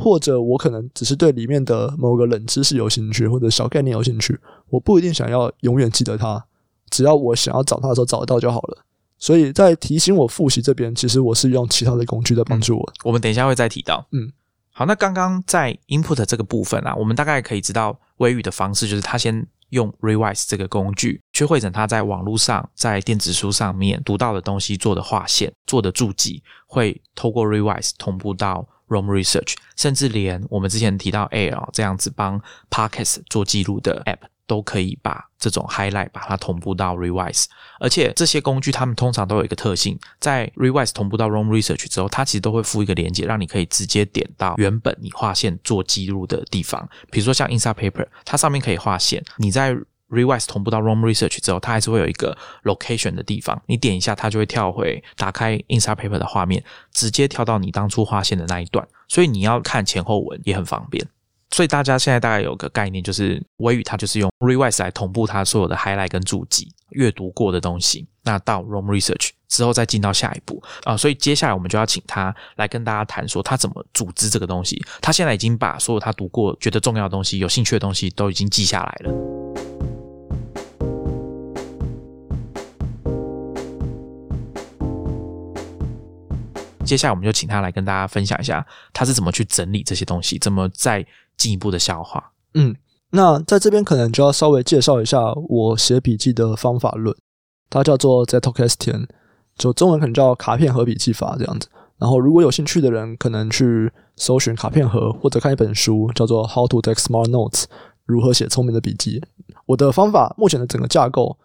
或者我可能只是对里面的某个冷知识有兴趣，或者小概念有兴趣，我不一定想要永远记得它，只要我想要找它的时候找得到就好了。所以在提醒我复习这边，其实我是用其他的工具在帮助我。我们等一下会再提到。嗯，好，那刚刚在 input 这个部分啊，我们大概可以知道微语的方式，就是他先用 revise 这个工具去汇整他在网络上、在电子书上面读到的东西做的划线、做的注记，会透过 revise 同步到 Roam Research，甚至连我们之前提到 Air 这样子帮 Podcast 做记录的 App。都可以把这种 highlight 把它同步到 Revise，而且这些工具它们通常都有一个特性，在 Revise 同步到 Roam Research 之后，它其实都会附一个连接，让你可以直接点到原本你划线做记录的地方。比如说像 Inside Paper，它上面可以划线，你在 Rewise 同步到 ROM Research 之后，它还是会有一个 location 的地方，你点一下，它就会跳回打开 Inside Paper 的画面，直接跳到你当初划线的那一段，所以你要看前后文也很方便。所以大家现在大概有个概念，就是微语它就是用 Rewise 来同步它所有的 highlight 跟注记阅读过的东西，那到 ROM Research 之后再进到下一步啊、所以接下来我们就要请他来跟大家谈说他怎么组织这个东西。他现在已经把所有他读过、觉得重要的东西、有兴趣的东西都已经记下来了。接下来我们就请他来跟大家分享一下他是怎么去整理这些东西，怎么再进一步的消化。嗯，那在这边可能就要稍微介绍一下我写笔记的方法论，它叫做 Zettelkasten，就中文可能叫卡片盒笔记法这样子。然后如果有兴趣的人，可能去搜寻卡片盒，或者看一本书，叫做《How to Take Smart Notes》，如何写聪明的笔记。我的方法目前的整个架构。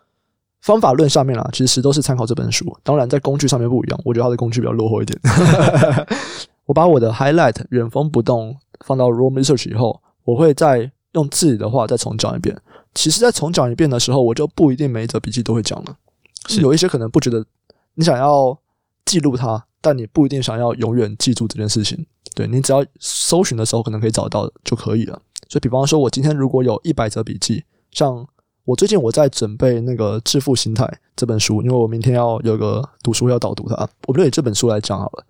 方法论上面啦，其实都是参考这本书。当然，在工具上面不一样，我觉得它的工具比较落后一点。我把我的 highlight 原封不动放到 Roam Research 以后，我会再用自己的话再重讲一遍。其实，在重讲一遍的时候，我就不一定每一则笔记都会讲了。是有一些可能不觉得你想要记录它，但你不一定想要永远记住这件事情。对你只要搜寻的时候可能可以找到就可以了。所以，比方说，我今天如果有一百则笔记，像我最近我在准备那个《致富心态》这本书，因为我明天要有个读书要导读它，我们就以这本书来讲好了。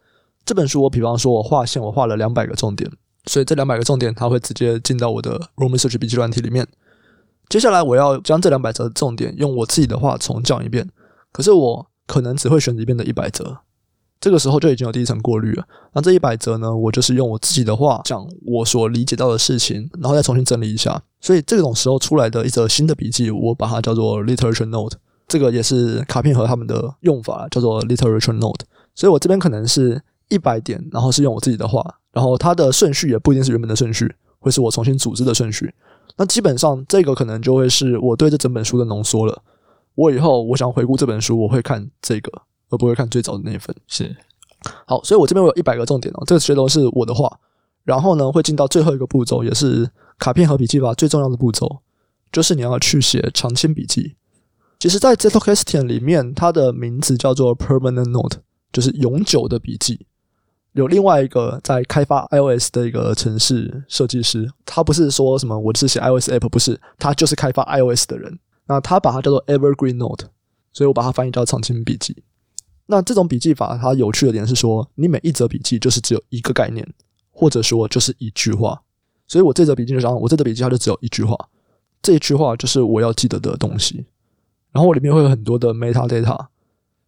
这本书我比方说我画线，我画了两百个重点，所以这两百个重点它会直接进到我的 Roam Research 笔记软体里面。接下来我要将这两百则重点用我自己的话重讲一遍，可是我可能只会选里面的一百则，这个时候就已经有第一层过滤了。那这一百则呢，我就是用我自己的话讲我所理解到的事情，然后再重新整理一下。所以这种时候出来的一则新的笔记，我把它叫做 literature note。这个也是卡片和他们的用法，叫做 literature note。所以我这边可能是一百点，然后是用我自己的话，然后它的顺序也不一定是原本的顺序，会是我重新组织的顺序。那基本上这个可能就会是我对这整本书的浓缩了。我以后我想回顾这本书，我会看这个，而不会看最早的那一份。是好，所以我这边我有一百个重点哦，这个些都是我的话。然后呢，会进到最后一个步骤，也是卡片和笔记吧最重要的步骤，就是你要去写长青笔记。其实，在 Zettelkasten 里面，它的名字叫做 Permanent Note，就是永久的笔记。有另外一个在开发 iOS 的一个城市设计师，他不是说什么我是写 iOS app，不是，他就是开发 iOS 的人。那他把它叫做 Evergreen Note，所以我把它翻译叫长青笔记。那这种笔记法，它有趣的点是说，你每一则笔记就是只有一个概念，或者说就是一句话。所以我这则笔记就讲，我这则笔记它就只有一句话，这一句话就是我要记得的东西。然后我里面会有很多的 metadata，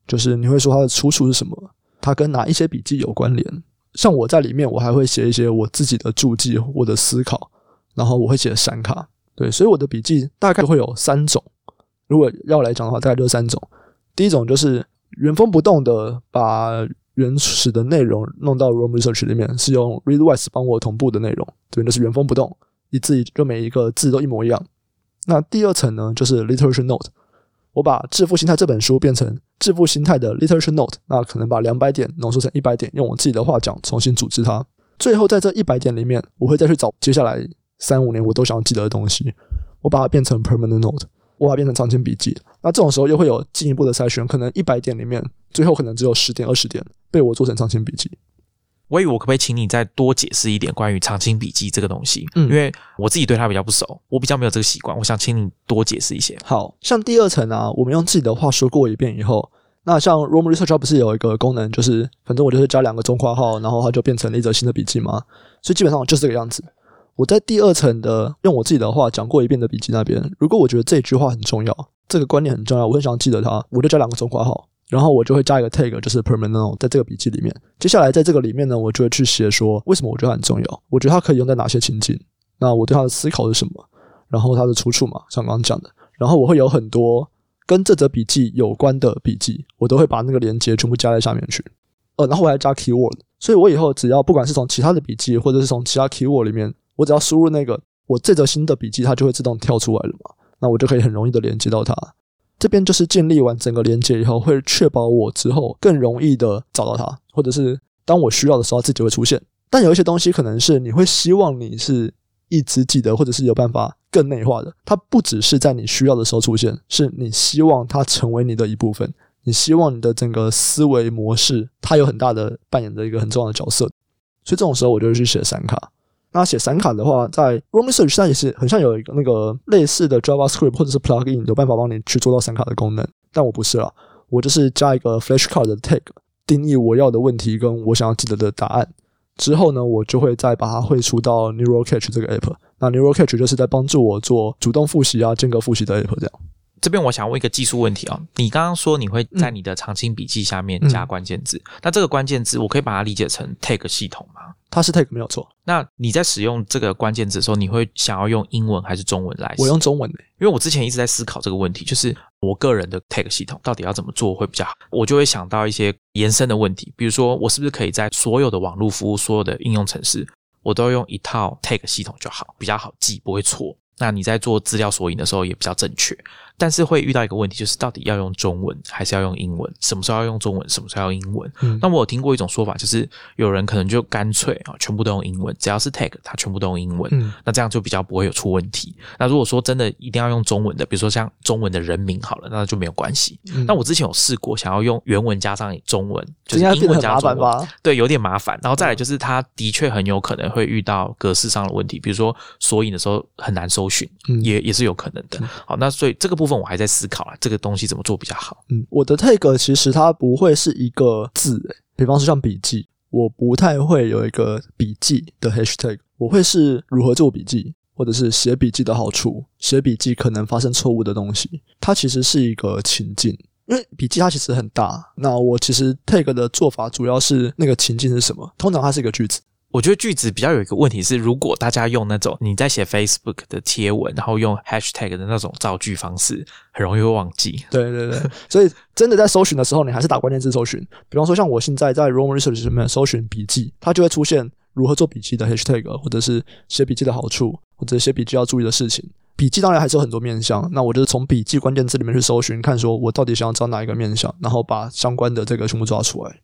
就是你会说它的出处是什么。它跟哪一些笔记有关联？像我在里面，我还会写一些我自己的注记、我的思考，然后我会写闪卡。对，所以我的笔记大概会有三种。如果要来讲的话，大概就是三种。第一种就是原封不动的把原始的内容弄到 Room Research 里面，是用 Readwise 帮我同步的内容。对，那是原封不动，一字就每一个字都一模一样。那第二层呢，就是 Literature Note。我把《致富心态》这本书变成《致富心态》的 literature note，那可能把两百点浓缩成一百点，用我自己的话讲，重新组织它。最后在这一百点里面，我会再去找接下来三五年我都想要记得的东西，我把它变成 permanent note，我把它变成长期笔记。那这种时候又会有进一步的筛选，可能一百点里面，最后可能只有十点、二十点被我做成长期笔记。我以为我可不可以请你再多解释一点关于长青笔记这个东西？嗯，因为我自己对它比较不熟，我比较没有这个习惯。我想请你多解释一些。好像第二层啊，我们用自己的话说过一遍以后，那像 Room Research 不是有一个功能，就是反正我就是加两个中括号，然后它就变成了一则新的笔记吗？所以基本上就是这个样子。我在第二层的用我自己的话讲过一遍的笔记那边，如果我觉得这句话很重要，这个观念很重要，我很想记得它，我就加两个中括号。然后我就会加一个 tag，就是 permanent，在这个笔记里面。接下来在这个里面呢，我就会去写说为什么我觉得很重要，我觉得它可以用在哪些情境，那我对它的思考是什么，然后它的出处嘛，像刚刚讲的。然后我会有很多跟这则笔记有关的笔记，我都会把那个连接全部加在下面去。呃，然后我还加 keyword，所以我以后只要不管是从其他的笔记，或者是从其他 keyword 里面，我只要输入那个我这则新的笔记，它就会自动跳出来了嘛，那我就可以很容易的连接到它。这边就是建立完整个连接以后，会确保我之后更容易的找到它，或者是当我需要的时候，自己会出现。但有一些东西可能是你会希望你是一直记得，或者是有办法更内化的。它不只是在你需要的时候出现，是你希望它成为你的一部分。你希望你的整个思维模式，它有很大的扮演的一个很重要的角色。所以这种时候，我就会去写闪卡。那写闪卡的话，在 Room Research 上也是很像有一个那个类似的 JavaScript 或者是 Plugin 有办法帮你去做到闪卡的功能，但我不是啦，我就是加一个 Flashcard 的 tag，定义我要的问题跟我想要记得的答案，之后呢，我就会再把它汇出到 Neural Catch 这个 app。那 Neural Catch 就是在帮助我做主动复习啊、间隔复习的 app 这样。这边我想问一个技术问题啊，你刚刚说你会在你的长青笔记下面加关键字，那这个关键字我可以把它理解成 tag 系统吗？它是 tag 没有错。那你在使用这个关键字的时候，你会想要用英文还是中文来？我用中文的，因为我之前一直在思考这个问题，就是我个人的 tag 系统到底要怎么做会比较好。我就会想到一些延伸的问题，比如说我是不是可以在所有的网络服务、所有的应用程式，我都用一套 tag 系统就好，比较好记，不会错。那你在做资料索引的时候也比较正确。但是会遇到一个问题，就是到底要用中文还是要用英文？什么时候要用中文？什么时候要英文？那我有听过一种说法，就是有人可能就干脆啊，全部都用英文，只要是 tag，它全部都用英文。那这样就比较不会有出问题。那如果说真的一定要用中文的，比如说像中文的人名好了，那就没有关系。那我之前有试过，想要用原文加上中文，就是英文加中文，对，有点麻烦。然后再来就是，它的确很有可能会遇到格式上的问题，比如说索引的时候很难搜寻，也也是有可能的。好，那所以这个部部部分我还在思考啊，这个东西怎么做比较好？嗯，我的 tag 其实它不会是一个字，诶，比方说像笔记，我不太会有一个笔记的 hashtag，我会是如何做笔记，或者是写笔记的好处，写笔记可能发生错误的东西，它其实是一个情境，因为笔记它其实很大，那我其实 tag 的做法主要是那个情境是什么，通常它是一个句子。我觉得句子比较有一个问题是，如果大家用那种你在写 Facebook 的贴文，然后用 Hashtag 的那种造句方式，很容易会忘记。对对对，所以真的在搜寻的时候，你还是打关键字搜寻。比方说，像我现在在 Roman Research 里面搜寻笔记，它就会出现如何做笔记的 hashtag，或者是写笔记的好处，或者写笔记要注意的事情。笔记当然还是有很多面向，那我就是从笔记关键字里面去搜寻，看说我到底想要找哪一个面向，然后把相关的这个全部抓出来。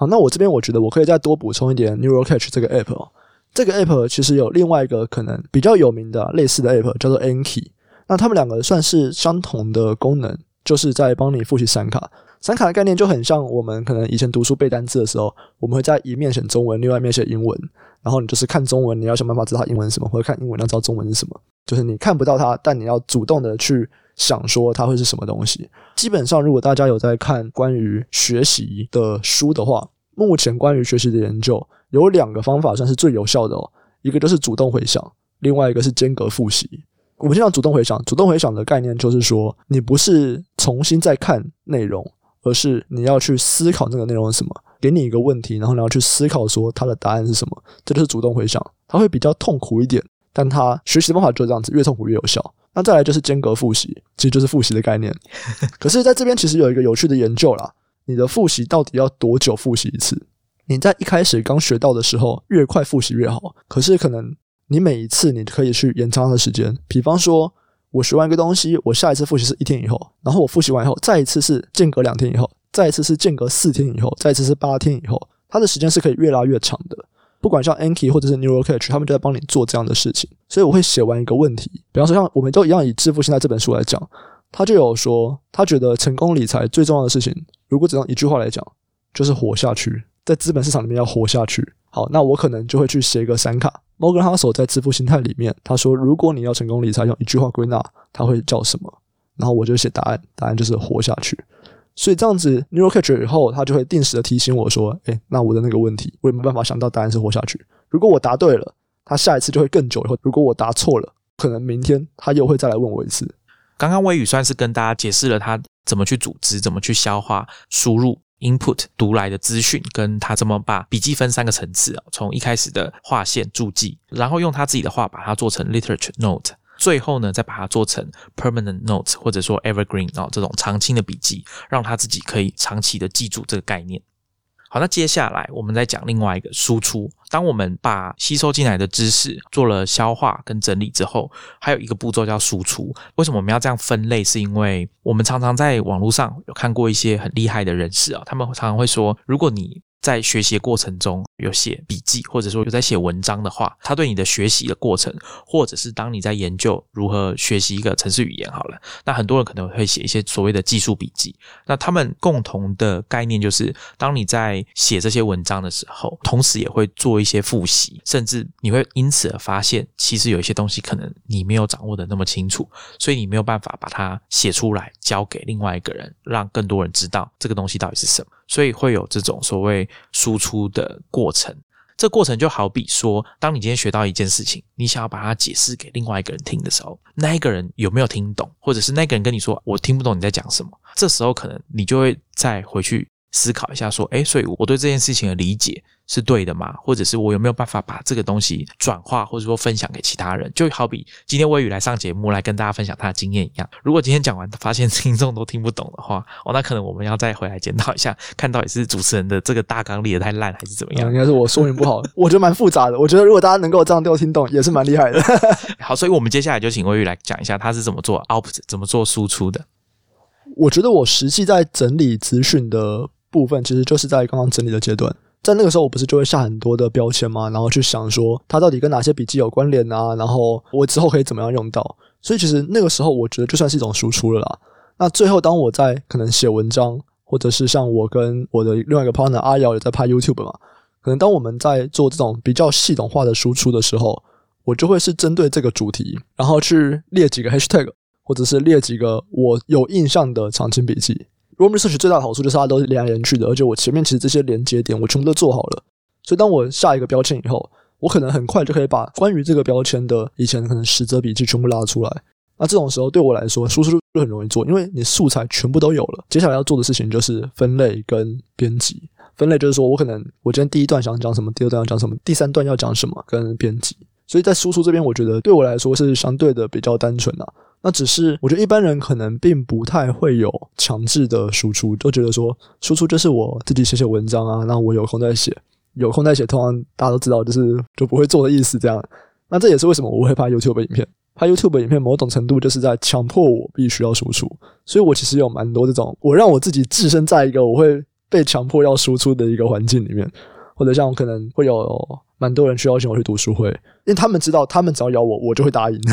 好，那我这边我觉得我可以再多补充一点 Neural Catch 这个 app 哦。这个 app 其实有另外一个可能比较有名的类似的 app 叫做 Anki，那他们两个算是相同的功能，就是在帮你复习闪卡。闪卡的概念就很像我们可能以前读书背单词的时候，我们会在一面写中文，另外一面写英文，然后你就是看中文，你要想办法知道英文是什么，或者看英文要知道中文是什么，就是你看不到它，但你要主动的去想说它会是什么东西。基本上，如果大家有在看关于学习的书的话，目前关于学习的研究有两个方法算是最有效的哦，一个就是主动回想，另外一个是间隔复习。我们先讲主动回想，主动回想的概念就是说，你不是重新再看内容。而是你要去思考那个内容是什么，给你一个问题，然后你要去思考说它的答案是什么，这就是主动回想。它会比较痛苦一点，但他学习的方法就是这样子，越痛苦越有效。那再来就是间隔复习，其实就是复习的概念。可是在这边其实有一个有趣的研究啦，你的复习到底要多久复习一次？你在一开始刚学到的时候，越快复习越好。可是可能你每一次你可以去延长它的时间，比方说。我学完一个东西，我下一次复习是一天以后，然后我复习完以后，再一次是间隔两天以后，再一次是间隔四天以后，再一次是八天以后，它的时间是可以越拉越长的。不管像 Anki 或者是 Neural Catch，他们就在帮你做这样的事情。所以我会写完一个问题，比方说像我们都一样以《致富心态》这本书来讲，他就有说，他觉得成功理财最重要的事情，如果只用一句话来讲，就是活下去，在资本市场里面要活下去。好，那我可能就会去写一个闪卡。Morgan Housel 在致富心态里面，他说：“如果你要成功理财，用一句话归纳，他会叫什么？”然后我就写答案，答案就是活下去。所以这样子，Neural Catch 以后，他就会定时的提醒我说：“哎，那我的那个问题，我有没办法想到答案是活下去？如果我答对了，他下一次就会更久以后；如果我答错了，可能明天他又会再来问我一次。”刚刚微宇算是跟大家解释了他怎么去组织，怎么去消化输入。input 读来的资讯，跟他怎么把笔记分三个层次啊，从一开始的划线注记，然后用他自己的话把它做成 literature note，最后呢再把它做成 permanent note 或者说 evergreen 啊这种长青的笔记，让他自己可以长期的记住这个概念。好，那接下来我们再讲另外一个输出。当我们把吸收进来的知识做了消化跟整理之后，还有一个步骤叫输出。为什么我们要这样分类？是因为我们常常在网络上有看过一些很厉害的人士啊，他们常常会说，如果你在学习过程中有写笔记，或者说有在写文章的话，他对你的学习的过程，或者是当你在研究如何学习一个城市语言，好了，那很多人可能会写一些所谓的技术笔记。那他们共同的概念就是，当你在写这些文章的时候，同时也会做一些复习，甚至你会因此而发现，其实有一些东西可能你没有掌握的那么清楚，所以你没有办法把它写出来，交给另外一个人，让更多人知道这个东西到底是什么。所以会有这种所谓输出的过程，这过程就好比说，当你今天学到一件事情，你想要把它解释给另外一个人听的时候，那一个人有没有听懂，或者是那个人跟你说我听不懂你在讲什么，这时候可能你就会再回去思考一下，说，哎，所以我对这件事情的理解。是对的吗？或者是我有没有办法把这个东西转化，或者说分享给其他人？就好比今天微雨来上节目来跟大家分享他的经验一样。如果今天讲完发现听众都听不懂的话，哦，那可能我们要再回来检讨一下，看到底是主持人的这个大纲列的太烂，还是怎么样？应该是我说明不好。我觉得蛮复杂的。我觉得如果大家能够这样都听懂，也是蛮厉害的。好，所以我们接下来就请微雨来讲一下他是怎么做 output，怎么做输出的。我觉得我实际在整理资讯的部分，其实就是在刚刚整理的阶段。在那个时候，我不是就会下很多的标签吗？然后去想说它到底跟哪些笔记有关联啊？然后我之后可以怎么样用到？所以其实那个时候，我觉得就算是一种输出了啦。那最后，当我在可能写文章，或者是像我跟我的另外一个 partner 阿瑶也在拍 YouTube 嘛，可能当我们在做这种比较系统化的输出的时候，我就会是针对这个主题，然后去列几个 hashtag，或者是列几个我有印象的长青笔记。Roam Research 最大的好处就是它都是连来连去的，而且我前面其实这些连接点我全部都做好了，所以当我下一个标签以后，我可能很快就可以把关于这个标签的以前可能十则笔记全部拉出来。那这种时候对我来说，输出就很容易做，因为你素材全部都有了。接下来要做的事情就是分类跟编辑。分类就是说我可能我今天第一段想讲什么，第二段要讲什么，第三段要讲什么，跟编辑。所以在输出这边，我觉得对我来说是相对的比较单纯啊。那只是我觉得一般人可能并不太会有强制的输出，都觉得说输出就是我自己写写文章啊，那我有空再写，有空再写，通常大家都知道，就是就不会做的意思。这样，那这也是为什么我会拍 YouTube 影片。拍 YouTube 影片，某种程度就是在强迫我必须要输出，所以我其实有蛮多这种，我让我自己置身在一个我会被强迫要输出的一个环境里面，或者像我可能会有蛮多人去邀请我去读书会，因为他们知道，他们只要邀我，我就会答应。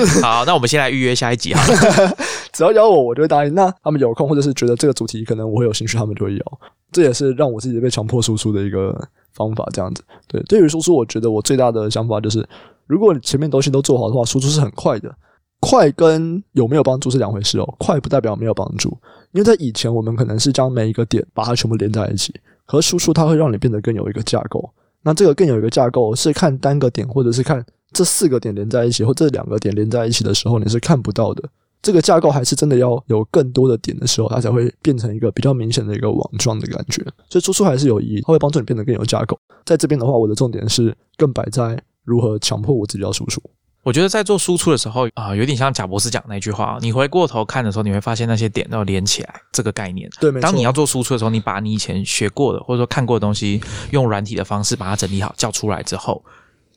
好，那我们先来预约下一集哈。只要邀我，我就会答应。那他们有空，或者是觉得这个主题可能我会有兴趣，他们就会邀。这也是让我自己被强迫输出的一个方法。这样子，对，对于输出，我觉得我最大的想法就是。如果你前面东西都做好的话，输出是很快的。快跟有没有帮助是两回事哦。快不代表没有帮助，因为在以前我们可能是将每一个点把它全部连在一起，可输出它会让你变得更有一个架构。那这个更有一个架构是看单个点，或者是看这四个点连在一起，或这两个点连在一起的时候，你是看不到的。这个架构还是真的要有更多的点的时候，它才会变成一个比较明显的一个网状的感觉。所以输出还是有意义，它会帮助你变得更有架构。在这边的话，我的重点是更摆在。如何强迫我自己要输出？我觉得在做输出的时候啊，有点像贾博士讲那句话：你回过头看的时候，你会发现那些点都要连起来。这个概念，对，当你要做输出的时候，你把你以前学过的或者说看过的东西，用软体的方式把它整理好，叫出来之后，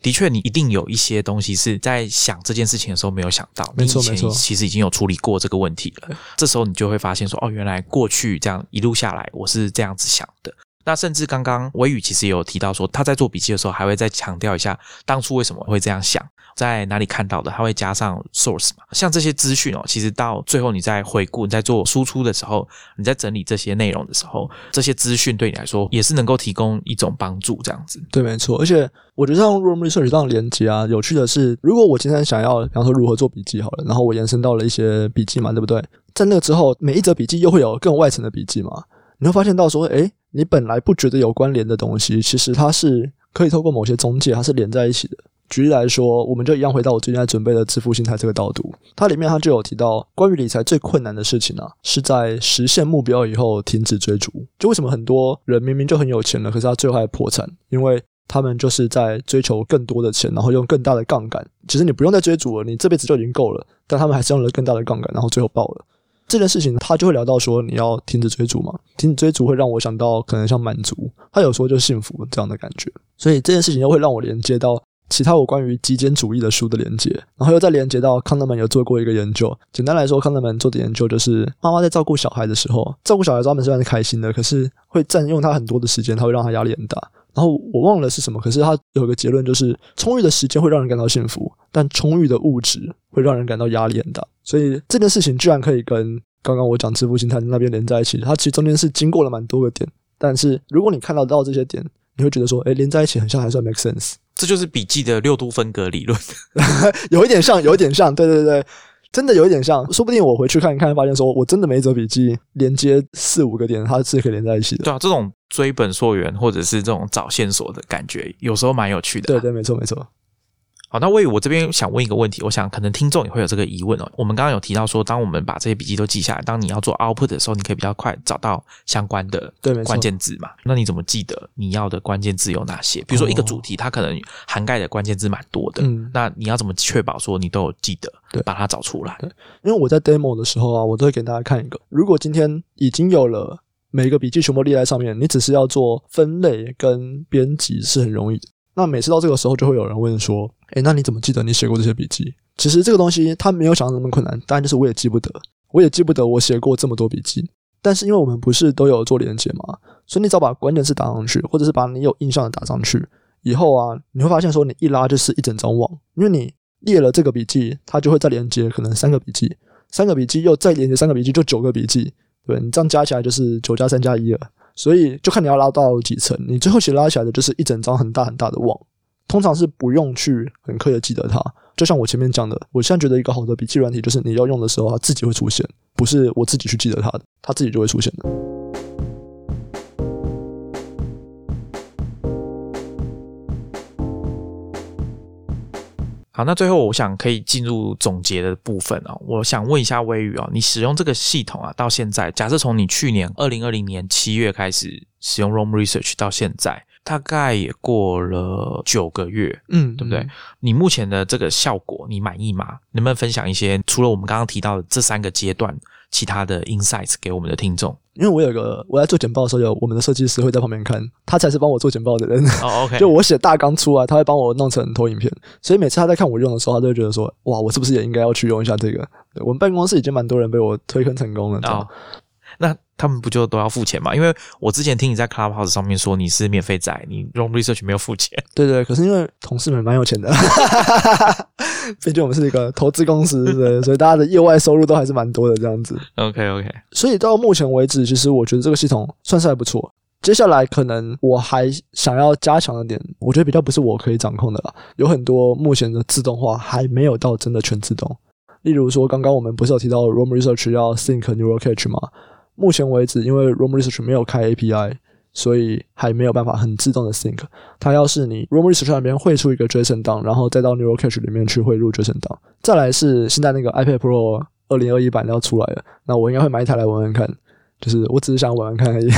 的确，你一定有一些东西是在想这件事情的时候没有想到。没错，没错，其实已经有处理过这个问题了。这时候你就会发现说：哦，原来过去这样一路下来，我是这样子想的。那甚至刚刚微宇其实也有提到说，他在做笔记的时候还会再强调一下当初为什么会这样想，在哪里看到的，他会加上 source 嘛。像这些资讯哦，其实到最后你在回顾、你在做输出的时候，你在整理这些内容的时候，这些资讯对你来说也是能够提供一种帮助。这样子，对，没错。而且我觉得像 room research 这样连接啊，有趣的是，如果我今天想要，比方说如何做笔记好了，然后我延伸到了一些笔记嘛，对不对？在那个之后，每一则笔记又会有更外层的笔记嘛，你会发现到说，哎。你本来不觉得有关联的东西，其实它是可以透过某些中介，它是连在一起的。举例来说，我们就一样回到我最近在准备的致富心态这个导读，它里面它就有提到，关于理财最困难的事情啊，是在实现目标以后停止追逐。就为什么很多人明明就很有钱了，可是他最后还破产，因为他们就是在追求更多的钱，然后用更大的杠杆。其实你不用再追逐了，你这辈子就已经够了，但他们还是用了更大的杠杆，然后最后爆了。这件事情，他就会聊到说，你要停止追逐嘛？停止追逐会让我想到可能像满足，他有时候就幸福这样的感觉。所以这件事情又会让我连接到其他有关于极简主义的书的连接，然后又再连接到康德曼有做过一个研究。简单来说，康德曼做的研究就是妈妈在照顾小孩的时候，照顾小孩他们虽然是开心的，可是会占用他很多的时间，他会让他压力很大。然后我忘了是什么，可是他有一个结论就是，充裕的时间会让人感到幸福，但充裕的物质会让人感到压力很大。所以这件事情居然可以跟刚刚我讲致富心态那边连在一起，它其实中间是经过了蛮多个点。但是如果你看到到这些点，你会觉得说，哎，连在一起很像还算 make sense。这就是笔记的六度分隔理论，有一点像，有一点像，对对对，真的有一点像。说不定我回去看一看，发现说我真的每一则笔记连接四五个点，它是可以连在一起的。对啊，这种追本溯源或者是这种找线索的感觉，有时候蛮有趣的。对对，没错没错。好，那魏，我这边想问一个问题，我想可能听众也会有这个疑问哦。我们刚刚有提到说，当我们把这些笔记都记下来，当你要做 output 的时候，你可以比较快找到相关的关键字嘛？那你怎么记得你要的关键字有哪些？比如说一个主题，它可能涵盖的关键字蛮多的，那你要怎么确保说你都有记得，对，把它找出来？因为我在 demo 的时候啊，我都会给大家看一个，如果今天已经有了每个笔记全部列在上面，你只是要做分类跟编辑是很容易的。那每次到这个时候，就会有人问说：“诶，那你怎么记得你写过这些笔记？”其实这个东西他没有想那么困难，当然就是我也记不得，我也记不得我写过这么多笔记。但是因为我们不是都有做连接嘛，所以你只要把关键词打上去，或者是把你有印象的打上去，以后啊，你会发现说你一拉就是一整张网，因为你列了这个笔记，它就会再连接可能三个笔记，三个笔记又再连接三个笔记，就九个笔记，对你这样加起来就是九加三加一了。所以就看你要拉到几层，你最后其实拉起来的就是一整张很大很大的网，通常是不用去很刻意的记得它。就像我前面讲的，我现在觉得一个好的笔记软体就是你要用的时候，它自己会出现，不是我自己去记得它的，它自己就会出现的。好，那最后我想可以进入总结的部分啊。我想问一下微宇哦，你使用这个系统啊，到现在，假设从你去年二零二零年七月开始使用 Roam Research 到现在，大概也过了九个月，嗯，对不对？你目前的这个效果，你满意吗？能不能分享一些除了我们刚刚提到的这三个阶段，其他的 insights 给我们的听众？因为我有个我在做简报的时候，有我们的设计师会在旁边看，他才是帮我做简报的人。就我写大纲出来，他会帮我弄成投影片，所以每次他在看我用的时候，他都会觉得说：“哇，我是不是也应该要去用一下这个？”我们办公室已经蛮多人被我推坑成功了。哦，那他们不就都要付钱吗？因为我之前听你在 Clubhouse 上面说你是免费仔，你 Room Research 没有付钱。对对，可是因为同事们蛮有钱的，毕竟我们是一个投资公司，对，所以大家的业外收入都还是蛮多的这样子。OK OK，所以到目前为止，其实我觉得这个系统算是还不错。接下来可能我还想要加强的点，我觉得比较不是我可以掌控的啦。有很多目前的自动化还没有到真的全自动。例如说，刚刚我们不是有提到 Room Research 要 Sync Neural Cache 吗？目前为止，因为 Room Research 没有开 API，所以还没有办法很自动的 Sync。它要是你 Room Research 那边汇出一个 JSON 档，然后再到 Neural Cache 里面去汇入 JSON 档。再来是现在那个 iPad Pro 二零二一版要出来了，那我应该会买一台来玩玩看，就是我只是想玩玩看而已。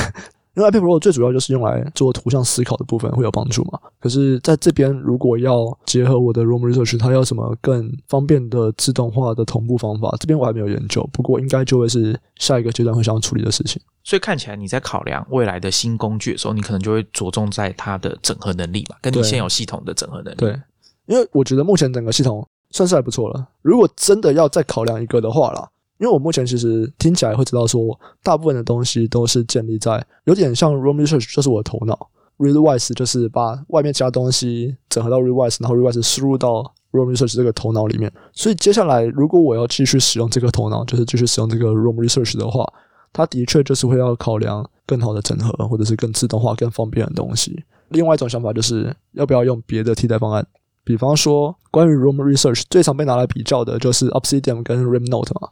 因为 iPad Pro 最主要就是用来做图像思考的部分会有帮助嘛。可是在这边如果要结合我的 Room Research，它要什么更方便的自动化的同步方法，这边我还没有研究。不过应该就会是下一个阶段会想要处理的事情。所以看起来你在考量未来的新工具的时候，你可能就会着重在它的整合能力嘛，跟你现有系统的整合能力。对，因为我觉得目前整个系统算是还不错了。如果真的要再考量一个的话啦。因为我目前其实听起来会知道说，大部分的东西都是建立在有点像 Room Research，就是我的头脑；Readwise 就是把外面其他东西整合到 Readwise，然后 Readwise 输入到 Room Research 这个头脑里面。所以接下来，如果我要继续使用这个头脑，就是继续使用这个 Room Research 的话，它的确就是会要考量更好的整合，或者是更自动化、更方便的东西。另外一种想法就是要不要用别的替代方案，比方说关于 Room Research 最常被拿来比较的就是 Obsidian 跟 RimNote 嘛。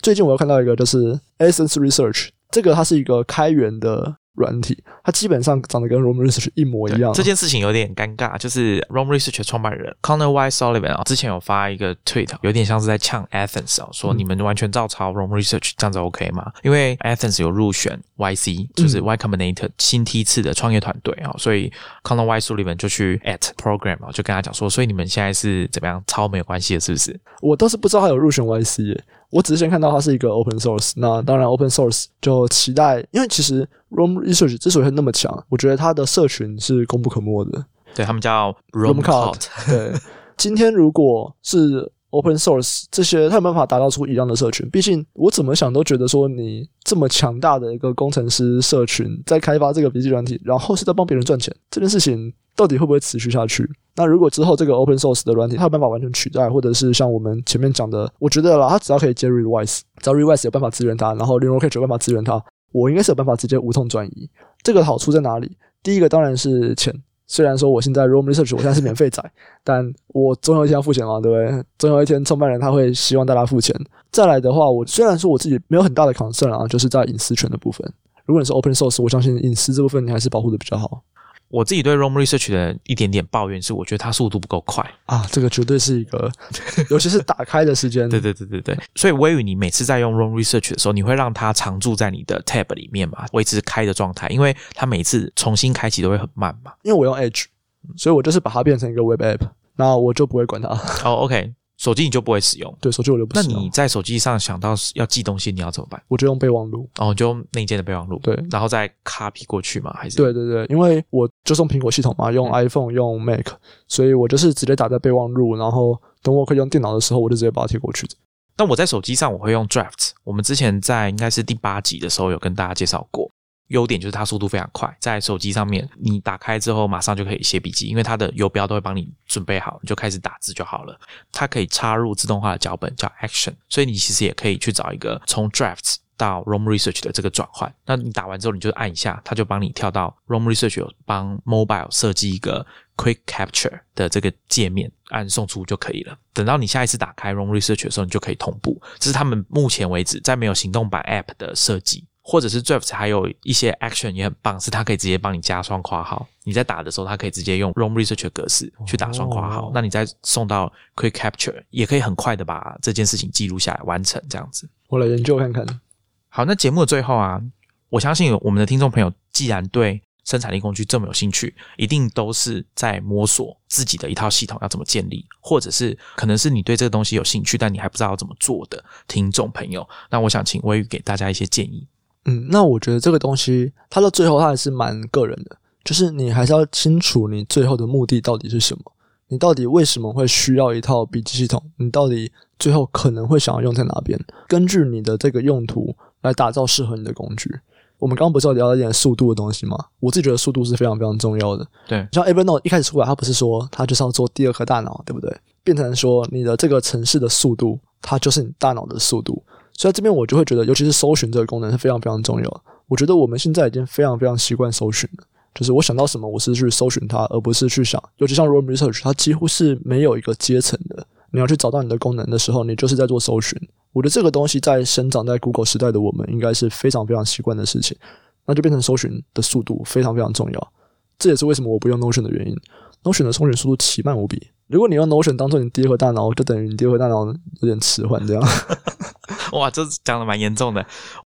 最近我又看到一个，就是 Essence Research，这个它是一个开源的。软体，它基本上长得跟 Room Research 一模一样。这件事情有点尴尬，就是 Room Research 的创办人 Connor Y Sullivan 啊，之前有发一个 tweet，有点像是在呛 Athens 啊，说你们完全照抄 Room Research，这样子 OK 吗？因为 Athens 有入选 YC，就是 Y Combinator 新梯次的创业团队啊，所以 Connor Y Sullivan 就去 at program 啊，就跟他讲说，所以你们现在是怎么样抄没有关系的，是不是？我倒是不知道他有入选 YC，我只是先看到它是一个 Open Source，那当然 Open Source 就期待，因为其实。Room Research 之所以会那么强，我觉得它的社群是功不可没的。对他们叫 Room Cult。对，今天如果是 Open Source 这些，他有办法达到出一样的社群。毕竟我怎么想都觉得说，你这么强大的一个工程师社群，在开发这个笔记软体，然后是在帮别人赚钱，这件事情到底会不会持续下去？那如果之后这个 Open Source 的软体，它有办法完全取代，或者是像我们前面讲的，我觉得啦，它只要可以接 Rewise，只要 Rewise 有办法支援它，然后 l i n u x 有办法支援它。我应该是有办法直接无痛转移，这个好处在哪里？第一个当然是钱，虽然说我现在 Room Research 我现在是免费载，但我总有一天要付钱嘛，对不对？总有一天创办人他会希望大家付钱。再来的话，我虽然说我自己没有很大的 concern 啊，就是在隐私权的部分，如果你是 Open Source，我相信隐私这部分你还是保护的比较好。我自己对 Room Research 的一点点抱怨是，我觉得它速度不够快啊，这个绝对是一个，尤其是打开的时间。对对对对对，所以微宇，你每次在用 Room Research 的时候，你会让它常驻在你的 Tab 里面嘛，维持开的状态，因为它每次重新开启都会很慢嘛。因为我用 Edge，所以我就是把它变成一个 Web App，那我就不会管它。哦，OK。手机你就不会使用，对，手机我就不。那你在手机上想到要记东西，你要怎么办？我就用备忘录，哦，就用内建的备忘录，对，然后再 copy 过去嘛，还是？对对对，因为我就用苹果系统嘛，用 iPhone 用 Mac，所以我就是直接打在备忘录，然后等我可以用电脑的时候，我就直接把它贴过去。那我在手机上我会用 Draft，我们之前在应该是第八集的时候有跟大家介绍过。优点就是它速度非常快，在手机上面你打开之后马上就可以写笔记，因为它的游标都会帮你准备好，你就开始打字就好了。它可以插入自动化的脚本叫 Action，所以你其实也可以去找一个从 Drafts 到 Room Research 的这个转换。那你打完之后，你就按一下，它就帮你跳到 Room Research 有帮 Mobile 设计一个 Quick Capture 的这个界面，按送出就可以了。等到你下一次打开 Room Research 的时候，你就可以同步。这是他们目前为止在没有行动版 App 的设计。或者是 Draft 还有一些 Action 也很棒，是它可以直接帮你加双括号。你在打的时候，它可以直接用 Room Research 的格式去打双括号。那你再送到 Quick Capture，也可以很快的把这件事情记录下来完成。这样子，我来研究看看。好，那节目的最后啊，我相信我们的听众朋友既然对生产力工具这么有兴趣，一定都是在摸索自己的一套系统要怎么建立，或者是可能是你对这个东西有兴趣，但你还不知道要怎么做的听众朋友。那我想请微宇给大家一些建议。嗯，那我觉得这个东西，它到最后它还是蛮个人的，就是你还是要清楚你最后的目的到底是什么，你到底为什么会需要一套笔记系统，你到底最后可能会想要用在哪边，根据你的这个用途来打造适合你的工具。我们刚刚不是要聊一点速度的东西吗？我自己觉得速度是非常非常重要的。对，像 Evernote 一开始出来，它不是说它就是要做第二颗大脑，对不对？变成说你的这个城市的速度，它就是你大脑的速度。所以这边我就会觉得，尤其是搜寻这个功能是非常非常重要。我觉得我们现在已经非常非常习惯搜寻了，就是我想到什么，我是去搜寻它，而不是去想。尤其像 Room Research，它几乎是没有一个阶层的。你要去找到你的功能的时候，你就是在做搜寻。我觉得这个东西在生长在 Google 时代的我们，应该是非常非常习惯的事情。那就变成搜寻的速度非常非常重要。这也是为什么我不用 Notion 的原因。Notion 的搜寻速度奇慢无比。如果你用 Notion 当做你第二个大脑，就等于你第二个大脑有点迟缓这样。哇，这讲的蛮严重的。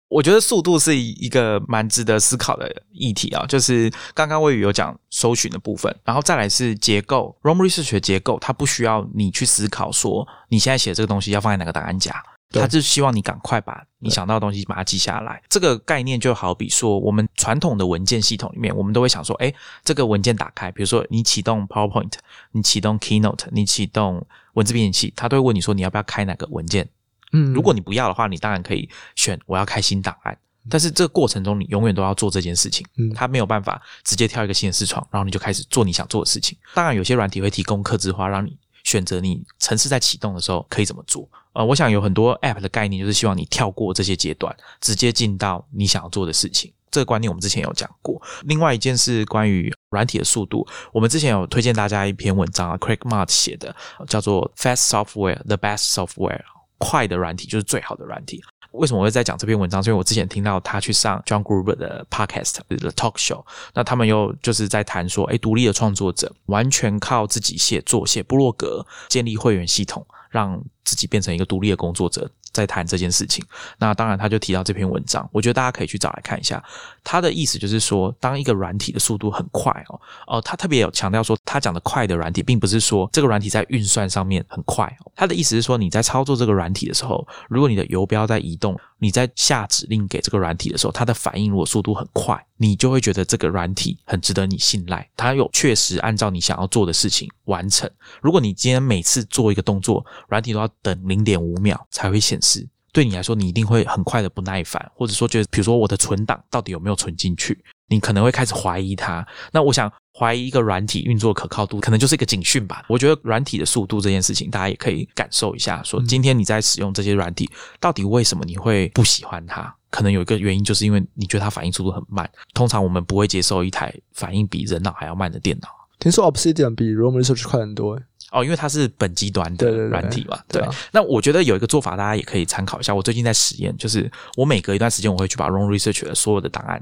我觉得速度是一个蛮值得思考的议题啊。就是刚刚魏宇有讲搜寻的部分，然后再来是结构。Roam Research 的结构，它不需要你去思考说你现在写这个东西要放在哪个档案夹，它就希望你赶快把你想到的东西把它记下来。这个概念就好比说，我们传统的文件系统里面，我们都会想说，哎，这个文件打开，比如说你启动 PowerPoint，你启动 Keynote，你启动文字编辑器，它都会问你说你要不要开哪个文件。嗯，如果你不要的话，你当然可以选我要开新档案。但是这个过程中，你永远都要做这件事情。嗯，它没有办法直接跳一个新的视窗，然后你就开始做你想做的事情。当然，有些软体会提供客制化，让你选择你城市在启动的时候可以怎么做。呃，我想有很多 App 的概念就是希望你跳过这些阶段，直接进到你想要做的事情。这个观念我们之前有讲过。另外一件是关于软体的速度，我们之前有推荐大家一篇文章啊，Craig Mart 写的，叫做 Fast Software: The Best Software。快的软体就是最好的软体。为什么我会在讲这篇文章？因为我之前听到他去上 John Gruber 的 podcast 的 talk show，那他们又就是在谈说，哎，独立的创作者完全靠自己写作、写部落格、建立会员系统，让自己变成一个独立的工作者。在谈这件事情，那当然他就提到这篇文章，我觉得大家可以去找来看一下。他的意思就是说，当一个软体的速度很快哦，哦，他特别有强调说，他讲的快的软体，并不是说这个软体在运算上面很快。他的意思是说，你在操作这个软体的时候，如果你的游标在移动，你在下指令给这个软体的时候，它的反应如果速度很快，你就会觉得这个软体很值得你信赖，它有确实按照你想要做的事情完成。如果你今天每次做一个动作，软体都要等零点五秒才会显示。对你来说，你一定会很快的不耐烦，或者说觉得，比如说我的存档到底有没有存进去，你可能会开始怀疑它。那我想怀疑一个软体运作可靠度，可能就是一个警讯吧。我觉得软体的速度这件事情，大家也可以感受一下。说今天你在使用这些软体，到底为什么你会不喜欢它？可能有一个原因，就是因为你觉得它反应速度很慢。通常我们不会接受一台反应比人脑还要慢的电脑。听说 Obsidian 比 Roam Research 快很多。哦，因为它是本机端的软体嘛，对。那我觉得有一个做法，大家也可以参考一下。我最近在实验，就是我每隔一段时间，我会去把 Roam Research 的所有的档案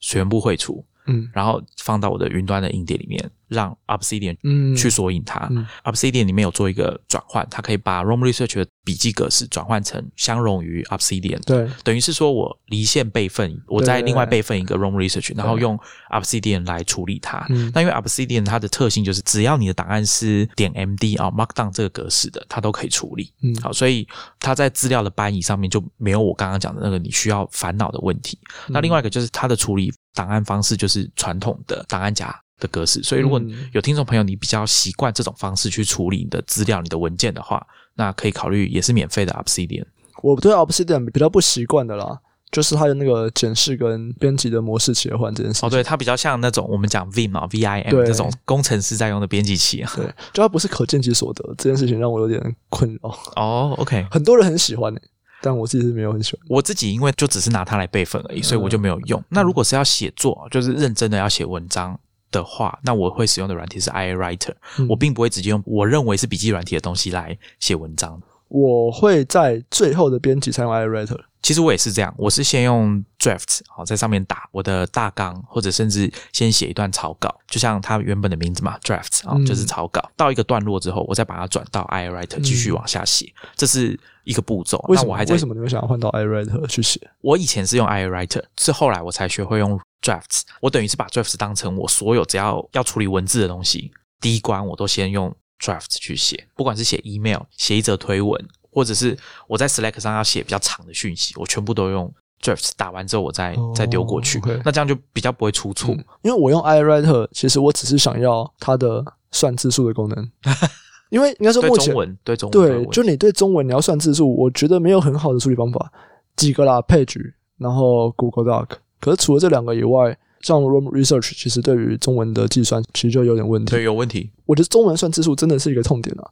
全部汇出，嗯，然后放到我的云端的硬碟里面。让 Obsidian 去索引它，Obsidian 里面有做一个转换，它可以把 Roam Research 的笔记格式转换成相容于 Obsidian，对，等于是说我离线备份，我再另外备份一个 Roam Research，然后用 Obsidian 来处理它。那因为 Obsidian 它的特性就是，只要你的档案是点 MD 啊 Markdown 这个格式的，它都可以处理。嗯，好，所以它在资料的搬移上面就没有我刚刚讲的那个你需要烦恼的问题。那另外一个就是它的处理档案方式就是传统的档案夹。的格式，所以如果有听众朋友你比较习惯这种方式去处理你的资料、你的文件的话，那可以考虑也是免费的 Obsidian。我对 Obsidian 比较不习惯的啦，就是它的那个检视跟编辑的模式切换这件事。哦，对，它比较像那种我们讲 Vim 啊，Vim 这种工程师在用的编辑器。对，就它不是可见即所得这件事情让我有点困扰。哦，OK，很多人很喜欢但我自己是没有很喜欢。我自己因为就只是拿它来备份而已，所以我就没有用。那如果是要写作，就是认真的要写文章。的话，那我会使用的软体是 i Writer，我并不会直接用我认为是笔记软体的东西来写文章。我会在最后的编辑才用 i Writer。其实我也是这样，我是先用 Draft 好在上面打我的大纲，或者甚至先写一段草稿，就像它原本的名字嘛，Draft 啊，就是草稿。到一个段落之后，我再把它转到 i Writer 继续往下写，这是一个步骤。那我还为什么你会想要换到 i Writer 去写？我以前是用 i Writer，是后来我才学会用。Drafts，我等于是把 Drafts 当成我所有只要要处理文字的东西，第一关我都先用 Drafts 去写，不管是写 email、写一则推文，或者是我在 Slack 上要写比较长的讯息，我全部都用 drafts 打完之后我再再丢过去那这样就比较不会出错。因为我用 iWriter，其实我只是想要它的算字数的功能，因为应该说目前对中文，对中文对，就你对中文你要算字数，我觉得没有很好的处理方法，几个啦，Page，然后 Google Doc。可是除了这两个以外，像 Room Research 其实对于中文的计算其实就有点问题。对有问题。我觉得中文算字数真的是一个痛点啊。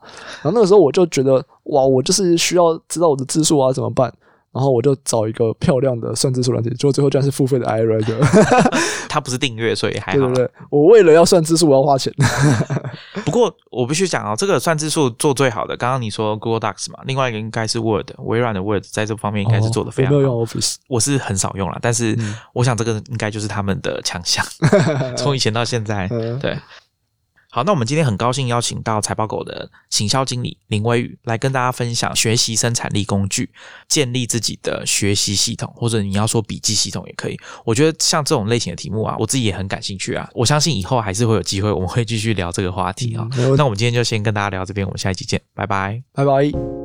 然后那个时候我就觉得，哇，我就是需要知道我的字数啊，怎么办？然后我就找一个漂亮的算字数软体，结果最后居然是付费的 iWriter。它不是订阅，所以还好啦。对对对，我为了要算字数，我要花钱。不过我必须讲哦，这个算字数做最好的，刚刚你说 Google Docs 嘛，另外一个应该是 Word，微软的 Word 在这方面应该是做的非常好。哦我没有用 Office，我是很少用啦，但是嗯我想这个应该就是他们的强项，从以前到现在。嗯对，好，那我们今天很高兴邀请到财报狗的行销经理林威宇来跟大家分享学习生产力工具，建立自己的学习系统，或者你要说笔记系统也可以。我觉得像这种类型的题目啊，我自己也很感兴趣啊。我相信以后还是会有机会，我们会继续聊这个话题啊、那我们今天就先跟大家聊这边，我们下一集见，拜拜。拜拜。